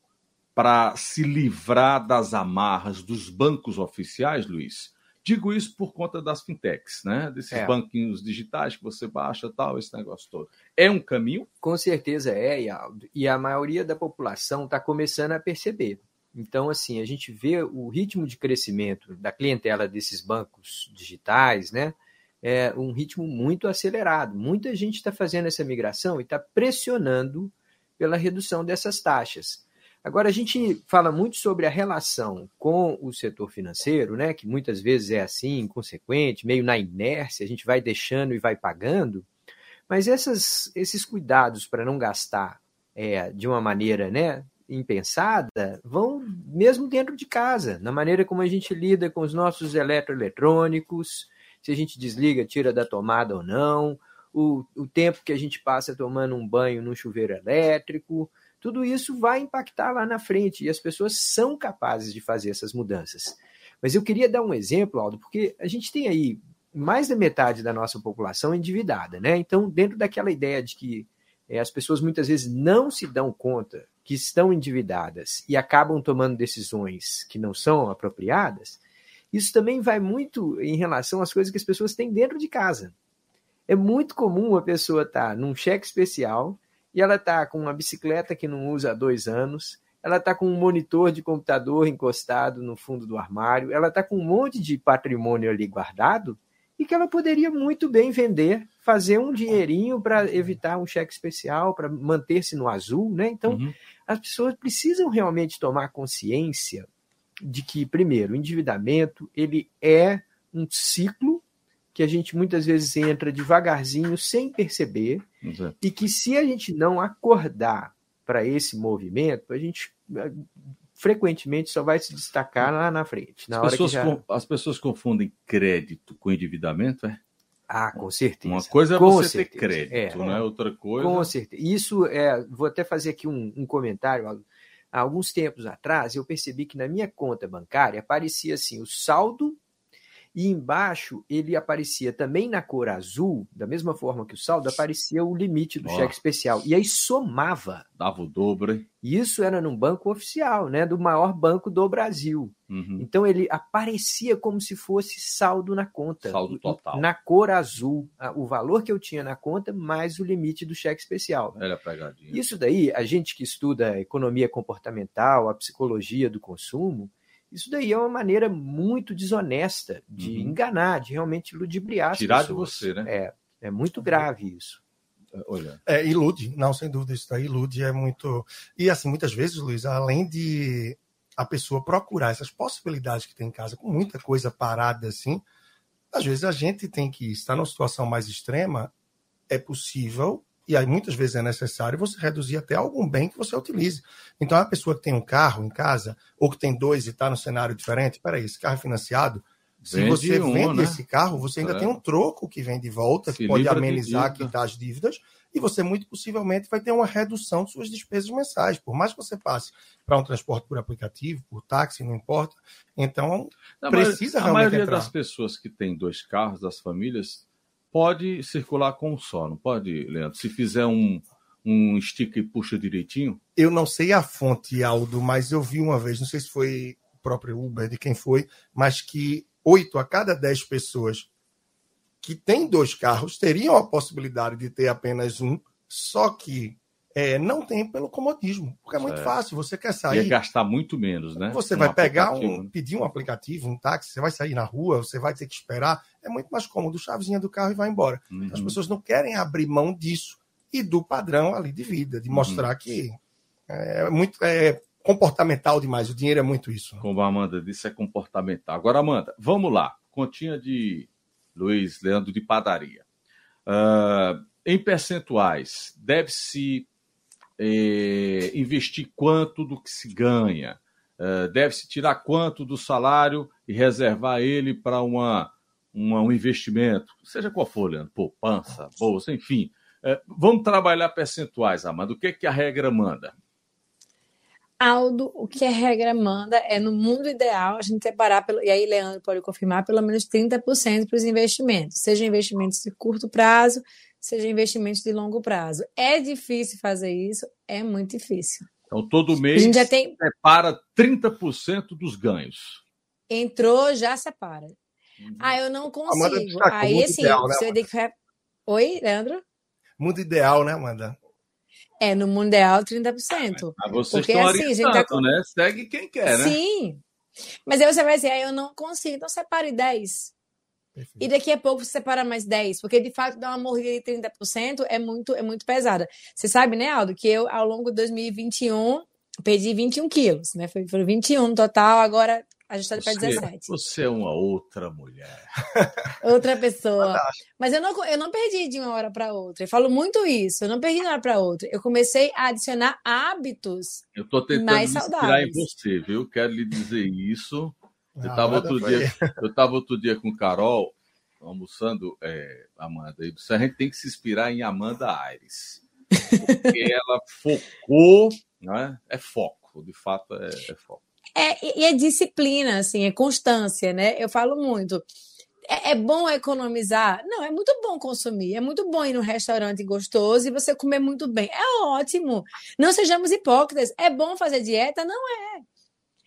para se livrar das amarras dos bancos oficiais, Luiz? Digo isso por conta das fintechs, né? Desses é. banquinhos digitais que você baixa tal, esse negócio todo. É um caminho? Com certeza é, Aldo. E a maioria da população está começando a perceber. Então, assim, a gente vê o ritmo de crescimento da clientela desses bancos digitais, né? É um ritmo muito acelerado. Muita gente está fazendo essa migração e está pressionando pela redução dessas taxas. Agora, a gente fala muito sobre a relação com o setor financeiro, né, que muitas vezes é assim, inconsequente, meio na inércia, a gente vai deixando e vai pagando, mas essas, esses cuidados para não gastar é, de uma maneira né, impensada vão mesmo dentro de casa, na maneira como a gente lida com os nossos eletroeletrônicos, se a gente desliga, tira da tomada ou não, o, o tempo que a gente passa tomando um banho num chuveiro elétrico, tudo isso vai impactar lá na frente e as pessoas são capazes de fazer essas mudanças. Mas eu queria dar um exemplo, Aldo, porque a gente tem aí mais da metade da nossa população endividada, né? Então, dentro daquela ideia de que as pessoas muitas vezes não se dão conta que estão endividadas e acabam tomando decisões que não são apropriadas, isso também vai muito em relação às coisas que as pessoas têm dentro de casa. É muito comum a pessoa estar num cheque especial e ela está com uma bicicleta que não usa há dois anos, ela está com um monitor de computador encostado no fundo do armário, ela está com um monte de patrimônio ali guardado e que ela poderia muito bem vender, fazer um dinheirinho para evitar um cheque especial, para manter-se no azul, né? Então, uhum. as pessoas precisam realmente tomar consciência de que, primeiro, o endividamento ele é um ciclo que a gente muitas vezes entra devagarzinho, sem perceber, Exato. e que se a gente não acordar para esse movimento, a gente eh, frequentemente só vai se destacar lá na frente. Na as, pessoas, já... as pessoas confundem crédito com endividamento, é? Ah, com certeza. Uma coisa é com você certeza. ter crédito, é, não é outra coisa. Com certeza. Isso é. Vou até fazer aqui um, um comentário. Há alguns tempos atrás, eu percebi que na minha conta bancária aparecia assim o saldo e embaixo ele aparecia também na cor azul, da mesma forma que o saldo, aparecia o limite do cheque especial. E aí somava. Dava o dobro, hein? E isso era num banco oficial, né? Do maior banco do Brasil. Uhum. Então ele aparecia como se fosse saldo na conta. Saldo total. Na cor azul. O valor que eu tinha na conta, mais o limite do cheque especial. Era pegadinha. Isso daí, a gente que estuda economia comportamental, a psicologia do consumo, isso daí é uma maneira muito desonesta de uhum. enganar, de realmente ludibriar Tirar as pessoas. de você, né? É, é muito grave isso. É, olha. É, ilude, não, sem dúvida, isso daí ilude, é muito. E assim, muitas vezes, Luiz, além de a pessoa procurar essas possibilidades que tem em casa, com muita coisa parada assim, às vezes a gente tem que estar numa situação mais extrema, é possível e aí muitas vezes é necessário você reduzir até algum bem que você utilize. Então, a pessoa que tem um carro em casa, ou que tem dois e está no cenário diferente, peraí, esse carro é financiado, se vende você um, vende né? esse carro, você ainda é. tem um troco que vem de volta, Se que pode amenizar, quitar as dívidas, e você muito possivelmente vai ter uma redução de suas despesas mensais. Por mais que você passe para um transporte por aplicativo, por táxi, não importa. Então, não, precisa a realmente. A maioria entrar. das pessoas que tem dois carros, das famílias, pode circular com só, não pode, Leandro? Se fizer um, um stick e puxa direitinho? Eu não sei a fonte, Aldo, mas eu vi uma vez, não sei se foi o próprio Uber, de quem foi, mas que oito a cada dez pessoas que têm dois carros teriam a possibilidade de ter apenas um, só que é, não tem pelo comodismo, porque é muito certo. fácil. Você quer sair. Ia gastar muito menos, né? Você um vai pegar um, né? pedir um aplicativo, um táxi, você vai sair na rua, você vai ter que esperar. É muito mais cômodo, chavezinha do carro e vai embora. Uhum. As pessoas não querem abrir mão disso e do padrão ali de vida, de mostrar uhum. que é muito é, comportamental demais. O dinheiro é muito isso. Como a Amanda disse, é comportamental. Agora, Amanda, vamos lá. Continha de Luiz Leandro de Padaria. Uh, em percentuais, deve-se é, investir quanto do que se ganha? É, deve-se tirar quanto do salário e reservar ele para uma, uma, um investimento, seja qual for, Leandro, poupança, bolsa, enfim. É, vamos trabalhar percentuais, Amanda. O que, é que a regra manda? Aldo, o que a regra manda é, no mundo ideal, a gente separar, pelo, e aí Leandro pode confirmar, pelo menos 30% para os investimentos, seja investimentos de curto prazo, seja investimentos de longo prazo. É difícil fazer isso? É muito difícil. Então, todo mês a gente já tem... separa 30% dos ganhos. Entrou, já separa. Uhum. Ah, eu não consigo. Aí, assim, ideal, né, você tem que... Oi, Leandro? Mundo ideal, né, Amanda? É, no Mundial, 30%. Mas vocês Porque, estão assim, a gente tá... né? Segue quem quer, né? Sim. Mas aí você vai dizer, ah, eu não consigo, então separe 10. Perfeito. E daqui a pouco você separa mais 10, porque de fato dar uma mordida de 30% é muito, é muito pesada. Você sabe, né, Aldo, que eu, ao longo de 2021, perdi 21 quilos, né? Foi, foram 21 no total, agora ajustado para 17. Você é uma outra mulher. outra pessoa. Mas eu não, eu não perdi de uma hora para outra. Eu falo muito isso. Eu não perdi de uma hora para outra. Eu comecei a adicionar hábitos eu tô tentando mais saudáveis. em você, viu? Quero lhe dizer isso. Eu estava outro, dia, eu tava outro dia com Carol, almoçando, é, Amanda, e disse, a gente tem que se inspirar em Amanda Aires. Porque ela focou, né? é foco, de fato é, é foco. É, e é disciplina, assim, é constância, né? Eu falo muito. É, é, bom economizar? Não, é muito bom consumir. É muito bom ir num restaurante gostoso e você comer muito bem. É ótimo. Não sejamos hipócritas. É bom fazer dieta? Não é.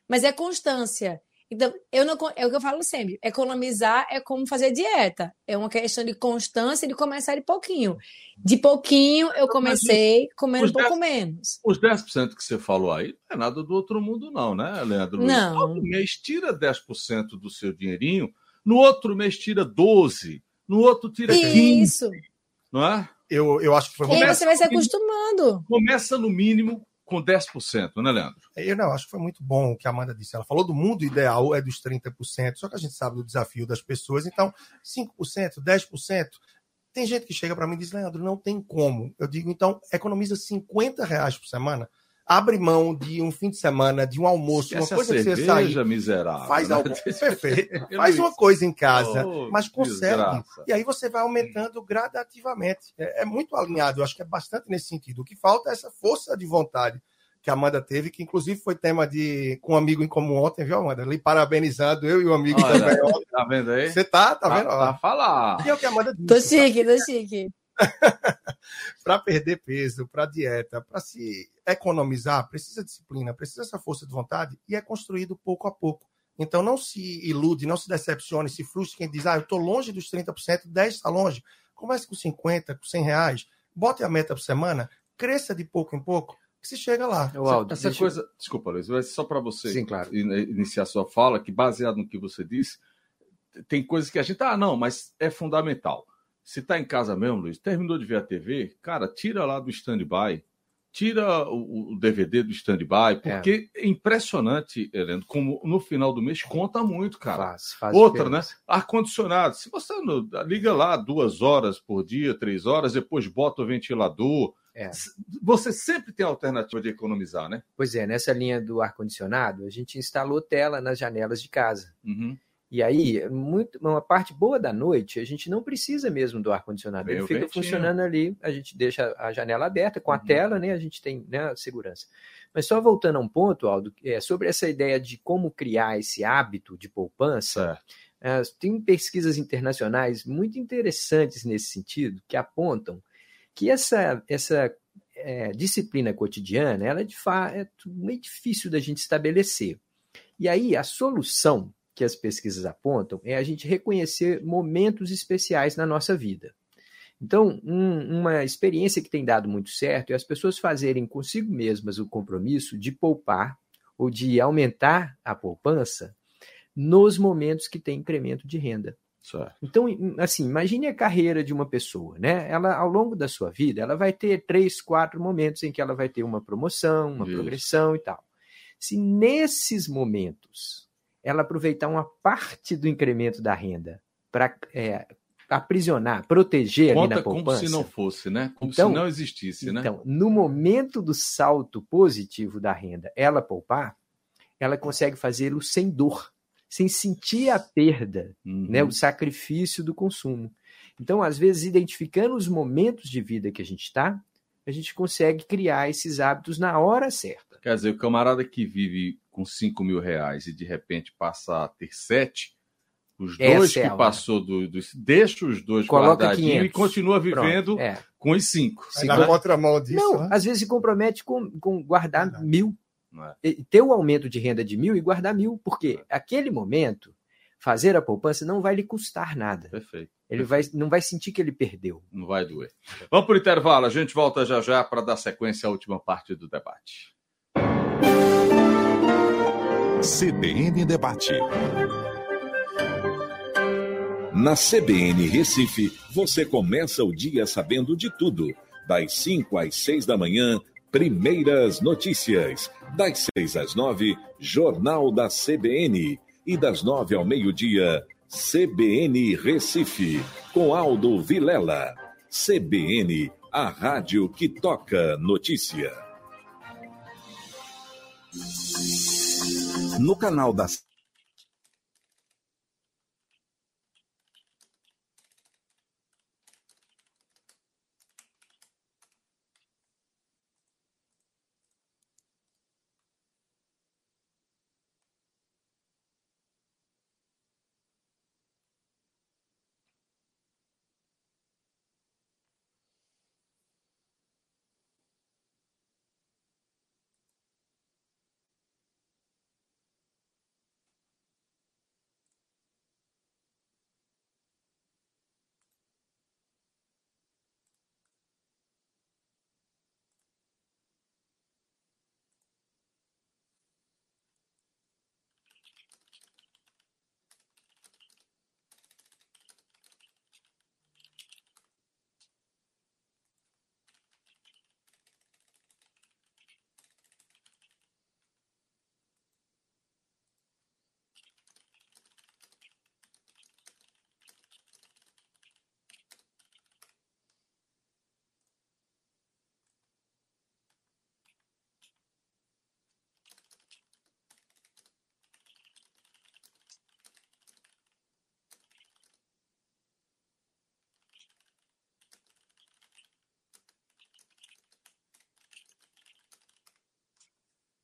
Mas é constância. Então, eu não, é o que eu falo sempre: economizar é como fazer dieta. É uma questão de constância e de começar de pouquinho. De pouquinho, eu comecei comendo um pouco menos. Os 10% que você falou aí não é nada do outro mundo, não, né, Leandro? Luiz? Não. Todo mês tira 10% do seu dinheirinho, no outro mês tira 12%, no outro tira 15%. Isso. Não é? Eu, eu acho que foi E aí você vai se acostumando. Começa no mínimo com 10%, né, Leandro? Eu não, acho que foi muito bom o que a Amanda disse. Ela falou do mundo ideal é dos 30%, só que a gente sabe do desafio das pessoas. Então, 5%, 10%. Tem gente que chega para mim e diz, Leandro, não tem como. Eu digo, então, economiza 50 reais por semana abre mão de um fim de semana, de um almoço, Esquece uma coisa que você sair. miserável. Faz né? algo perfeito. Faz uma coisa em casa, oh, mas consegue. Desgraça. E aí você vai aumentando gradativamente. É, é, muito alinhado, eu acho que é bastante nesse sentido. O que falta é essa força de vontade que a Amanda teve, que inclusive foi tema de com um amigo em comum ontem, viu, Amanda? Ali parabenizando eu e o amigo Olha, também. Tá vendo aí? Você tá, tá, tá vendo? Tá falar. E é o que a Amanda disse. Tô chique, tô chique. para perder peso, para dieta, para se economizar, precisa disciplina, precisa essa força de vontade e é construído pouco a pouco. Então não se ilude, não se decepcione, se frustre quem diz, ah, eu estou longe dos 30%, 10 está longe. Comece com 50, com 100 reais, bote a meta por semana, cresça de pouco em pouco, que se chega lá. Aldo, essa coisa, eu... desculpa, Luiz, mas só para você Sim, claro. iniciar sua fala, que baseado no que você disse, tem coisas que a gente, ah, não, mas é fundamental. Se tá em casa mesmo, Luiz, terminou de ver a TV, cara, tira lá do stand-by, tira o, o, DVD do stand-by, porque é. é. impressionante, Heleno, como no final do mês conta muito, cara. Faz, faz Outra, né? Ar-condicionado. Se você não, liga lá duas horas por dia, três horas, depois bota o ventilador. É. Você sempre tem alternativa de economizar, né? Pois é, nessa linha do ar-condicionado, a gente instalou tela nas janelas de casa. Uhum. E aí, muito, uma parte boa da noite, a gente não precisa mesmo do ar-condicionado. Ele fica ventinho. funcionando ali, a gente deixa a janela aberta com a uhum. tela, né? A gente tem né, segurança. Mas só voltando a um ponto, Aldo, é, sobre essa ideia de como criar esse hábito de poupança, é, tem pesquisas internacionais muito interessantes nesse sentido, que apontam que essa, essa é, disciplina cotidiana, ela é, de é meio difícil da gente estabelecer. E aí, a solução que as pesquisas apontam é a gente reconhecer momentos especiais na nossa vida. Então, um, uma experiência que tem dado muito certo é as pessoas fazerem consigo mesmas o compromisso de poupar ou de aumentar a poupança nos momentos que tem incremento de renda. Certo. Então, assim, imagine a carreira de uma pessoa, né? Ela, ao longo da sua vida, ela vai ter três, quatro momentos em que ela vai ter uma promoção, uma Isso. progressão e tal. Se nesses momentos ela aproveitar uma parte do incremento da renda para é, aprisionar, proteger Conta ali na como poupança. se não fosse, né? Como Então- se não existisse, né? Então, no momento do salto positivo da renda, ela poupar, ela consegue fazê-lo sem dor, sem sentir a perda, Uhum. né, o sacrifício do consumo. Então, às vezes, identificando os momentos de vida que a gente está, a gente consegue criar esses hábitos na hora certa. Quer dizer, o camarada que vive com 5 mil reais e de repente passa a ter 7, os Essa dois é que passou do, dos. Deixa os dois Coloca guardadinhos 500. e continua vivendo Pronto, é. com os 5. Aí na contramão disso, Não, né? às vezes se compromete com, com guardar mil. Não E- Ter o aumento de renda de mil e guardar mil. Porque aquele momento, fazer a poupança não vai lhe custar nada. Perfeito. Ele vai, não vai sentir que ele perdeu. Não vai doer. Vamos para o intervalo, a gente volta já já para dar sequência à última parte do debate. CBN Debate. Na CBN Recife, você começa o dia sabendo de tudo. Das 5 às 6 da manhã, primeiras notícias. Das 6 às 9, Jornal da CBN. E das 9 ao meio-dia, CBN Recife, com Aldo Vilela. CBN, a rádio que toca notícia. No canal da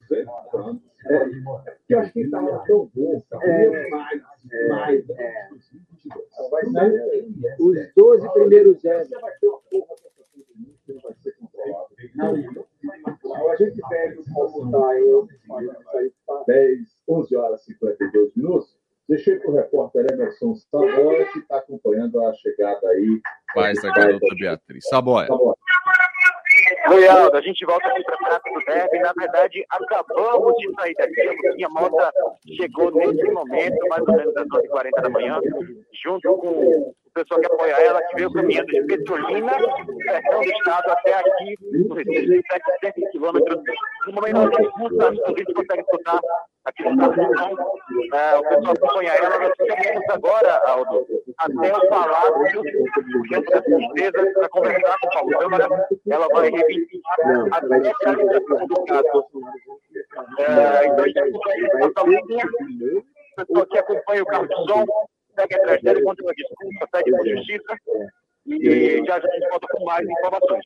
Que eu acho que estava tão bom, é, mais, mais, vai sair os 12 primeiros anos. A gente pede como está aí, 10, 11 horas e 52 minutos. Deixei para o repórter Emerson Saboia, que está acompanhando a chegada aí. Paz da garota Beatriz. Saboia. Oi, Aldo, a gente volta aqui para a Praça do Derby. Na verdade, acabamos de sair daqui. A Mota chegou nesse momento, mais ou menos às 9h40 da manhã, junto com o pessoal que apoia ela, que veio caminhando de Petrolina, sertão do estado, até aqui no Recife, 700 quilômetros. No momento que escuta, a gente consegue escutar aqui no Tarcão, é, o pessoal acompanha ela. Nós ficamos agora, Aldo, até o Palácio, dentro da tristeza, para conversar com o Paulo Câmara. Ela vai reivindicar a legalização do caso. É, então, a gente. O pessoal que acompanha o carro de som, segue atrás dele, contra uma desculpa, segue por justiça. E já já a gente volta com mais informações.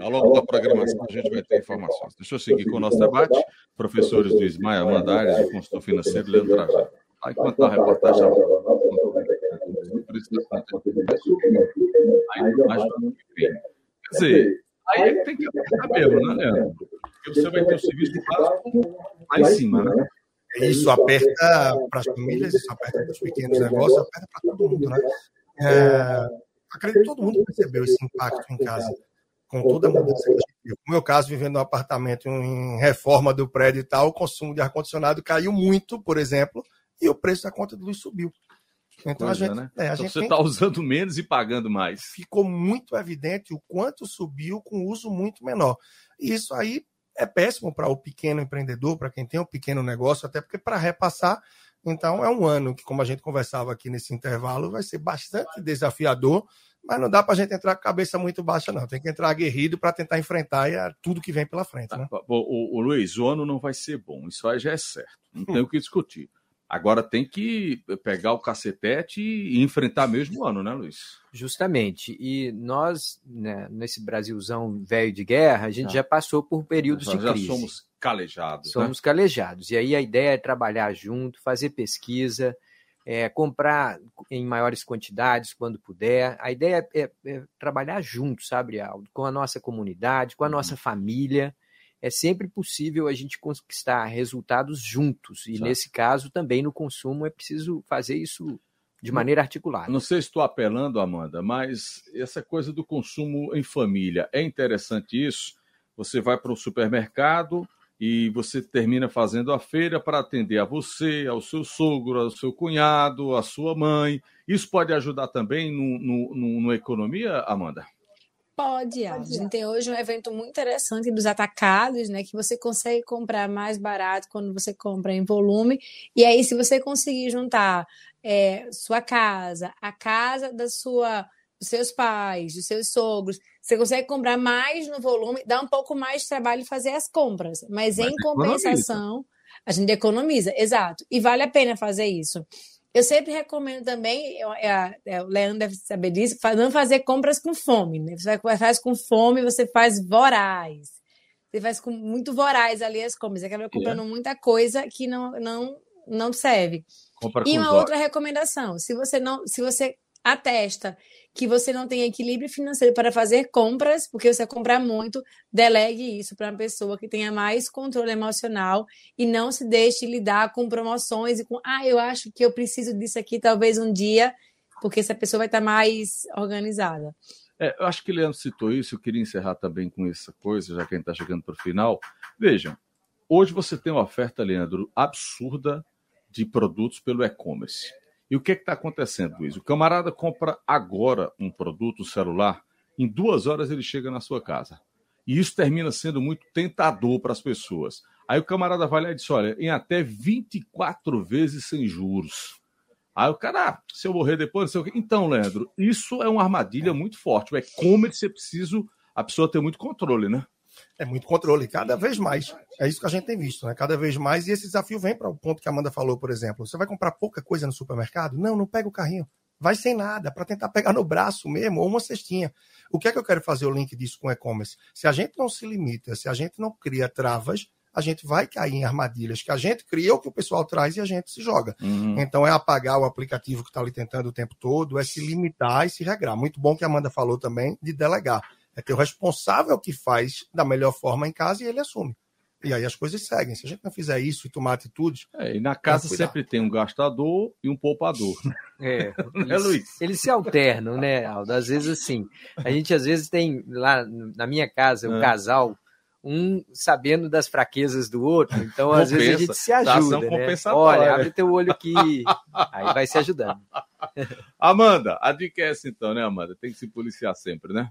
Ao longo da programação, a gente vai ter informações. Deixa eu seguir com o nosso debate. Professores do Ismael Mandares, do consultor financeiro, Leandro Trajano. Aí, enquanto a reportagem. Ainda mais Quer dizer, aí é que tem que apertar mesmo, né, Leandro? Porque você vai ter o serviço básico lá em cima, né? Isso aperta para as famílias, isso aperta para os pequenos negócios, aperta para todo mundo, né? É, acredito que todo mundo percebeu esse impacto em casa, com toda a mudança que a gente viu. No meu caso, vivendo num apartamento em reforma do prédio e tal, o consumo de ar-condicionado caiu muito, por exemplo, e o preço da conta de luz subiu. Então, a Coisa, gente, né? é, a Então gente você tem- está usando menos e pagando mais. ficou muito evidente o quanto subiu com uso muito menor. E isso aí é péssimo para o pequeno empreendedor, para quem tem um pequeno negócio, até porque para repassar Então, é um ano que, como a gente conversava aqui nesse intervalo, vai ser bastante desafiador, mas não dá para a gente entrar com a cabeça muito baixa, não. Tem que entrar aguerrido para tentar enfrentar tudo que vem pela frente. Né? O, o, o, Luiz, o ano não vai ser bom, isso aí já é certo, não tem o que discutir. Agora tem que pegar o cacetete e enfrentar mesmo o ano, né, Luiz? Justamente. E nós, né, nesse Brasilzão velho de guerra, a gente ah. já passou por períodos nós de crise. Já somos calejados. Somos né? calejados. E aí a ideia é trabalhar junto, fazer pesquisa, é, comprar em maiores quantidades quando puder. A ideia é, é, é trabalhar junto, sabe, Aldo? Com a nossa comunidade, com a nossa uhum. família é sempre possível a gente conquistar resultados juntos. E nesse caso, também no consumo, é preciso fazer isso de maneira articulada. Não sei se estou apelando, Amanda, mas essa coisa do consumo em família, é interessante isso? Você vai para o supermercado e você termina fazendo a feira para atender a você, ao seu sogro, ao seu cunhado, à sua mãe. Isso pode ajudar também no, no, no, no economia, Amanda? Pode, A gente tem hoje um evento muito interessante dos atacados, né? Que você consegue comprar mais barato quando você compra em volume. E aí, se você conseguir juntar é, sua casa, a casa da sua, dos seus pais, dos seus sogros, você consegue comprar mais no volume, dá um pouco mais de trabalho fazer as compras. Mas, Mas em compensação, economiza. a gente economiza, exato. E vale a pena fazer isso. Eu sempre recomendo também, é, é, o Leandro deve saber disso, não fazer compras com fome. Né? Você faz com fome, você faz voraz. Você faz com muito voraz ali as compras. Você acaba comprando yeah. muita coisa que não, não, não serve. Compra e uma outra recomendação: se você não, se você atesta que você não tem equilíbrio financeiro para fazer compras, porque você comprar muito, delegue isso para uma pessoa que tenha mais controle emocional e não se deixe lidar com promoções e com, ah, eu acho que eu preciso disso aqui talvez um dia, porque essa pessoa vai estar mais organizada. É, eu acho que o Leandro citou isso, eu queria encerrar também com essa coisa, já que a gente está chegando para o final. Vejam, hoje você tem uma oferta, Leandro, absurda de produtos pelo e-commerce. E o que está acontecendo, Luiz? O camarada compra agora um produto, um celular, em duas horas ele chega na sua casa. E isso termina sendo muito tentador para as pessoas. Aí o camarada vai lá e diz: olha, em até 24 vezes sem juros. Aí o cara, ah, se eu morrer depois, quê. Então, Leandro, isso é uma armadilha muito forte. O e-commerce é preciso a pessoa ter muito controle, né? É muito controle, cada vez mais. É isso que a gente tem visto, né? Cada vez mais. E esse desafio vem para o ponto que a Amanda falou, por exemplo. Você vai comprar pouca coisa no supermercado? Não, não pega o carrinho. Vai sem nada, para tentar pegar no braço mesmo, ou uma cestinha. O que é que eu quero fazer o link disso com e-commerce? Se a gente não se limita, se a gente não cria travas, a gente vai cair em armadilhas que a gente cria ou que o pessoal traz e a gente se joga. Uhum. Então é apagar o aplicativo que está ali tentando o tempo todo, é se limitar e se regrar. Muito bom que a Amanda falou também de delegar. É ter o responsável que faz da melhor forma em casa e ele assume. E aí as coisas seguem. Se a gente não fizer isso e tomar atitudes. É, e na casa sempre tem um gastador e um poupador. É, é Luiz? Eles se alternam, né, Aldo? Às vezes, assim, a gente às vezes tem lá na minha casa um é. casal, um sabendo das fraquezas do outro, então às Compensa. vezes a gente se ajuda. Né? Olha, abre teu olho aqui, aí vai se ajudando. Amanda, a dica é essa então, né, Amanda? Tem que se policiar sempre, né?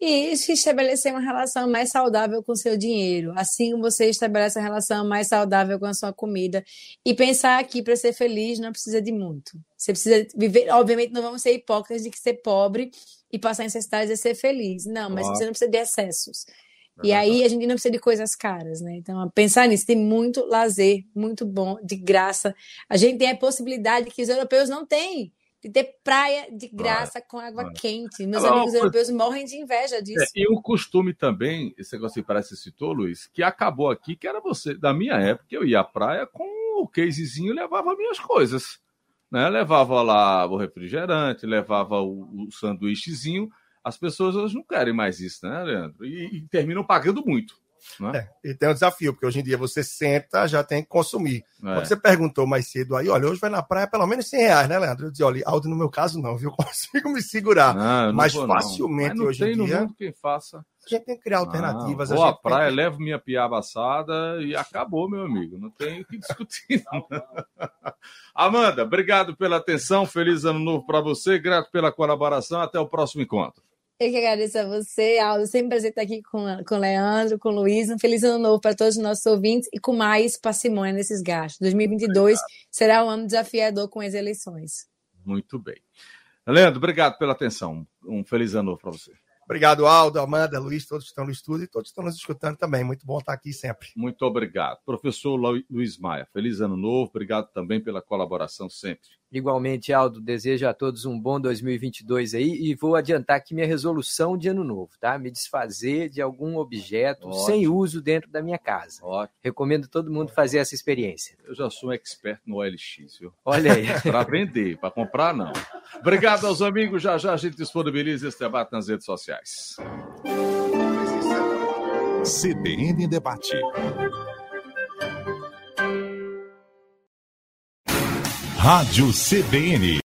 E estabelecer uma relação mais saudável com o seu dinheiro. Assim como você estabelece uma relação mais saudável com a sua comida. E pensar que para ser feliz não precisa de muito. Você precisa viver. Obviamente, não vamos ser hipócritas de que ser pobre e passar necessidade é ser feliz. Não, mas você não precisa de excessos. E aí a gente não precisa de coisas caras, né? Então, pensar nisso, tem muito lazer, muito bom, de graça. A gente tem a possibilidade que os europeus não têm de ter praia de graça com água quente. Meus amigos europeus morrem de inveja disso. É, e o costume também, esse negócio que parece que citou, Luiz, que acabou aqui, que era você, da minha época, eu ia à praia com o casezinho e levava minhas coisas. Né? Levava lá o refrigerante, levava o, o sanduíchezinho. As pessoas hoje não querem mais isso, né, Leandro? E, e terminam pagando muito. Né? É, e tem um desafio, porque hoje em dia você senta, já tem que consumir. É. Quando você perguntou mais cedo aí, olha, hoje vai na praia pelo menos 100 reais, né, Leandro? Eu disse, olha, Aldo, no meu caso não, viu? Eu consigo me segurar. Não, Mas vou, facilmente Mas hoje em dia. Mundo quem faça. A gente tem que criar alternativas. Ah, vou à praia, que... levo minha piaba assada e acabou, meu amigo. Não tem o que discutir. Amanda, obrigado pela atenção. Feliz ano novo para você. Grato pela colaboração. Até o próximo encontro. Eu que agradeço a você, Aldo. Sempre um prazer estar aqui com, com o Leandro, com o Luiz. Um feliz ano novo para todos os nossos ouvintes e com mais parcimônia nesses gastos. 2022 será um ano desafiador com as eleições. Muito bem. Leandro, obrigado pela atenção. Um feliz ano novo para você. Obrigado, Aldo, Amanda, Luiz, todos que estão no estúdio e todos que estão nos escutando também. Muito bom estar aqui sempre. Muito obrigado. Professor Luiz Maia, feliz ano novo. Obrigado também pela colaboração sempre. Igualmente, Aldo, desejo a todos um bom 2022 aí e vou adiantar aqui minha resolução de ano novo, tá? Me desfazer de algum objeto Ótimo. sem uso dentro da minha casa. Ótimo. Recomendo todo mundo fazer essa experiência. Eu já sou um expert no OLX, viu? Olha aí. para vender, para comprar não. Obrigado aos amigos. Já já a gente disponibiliza esse debate nas redes sociais. CBN Debate. Rádio CBN.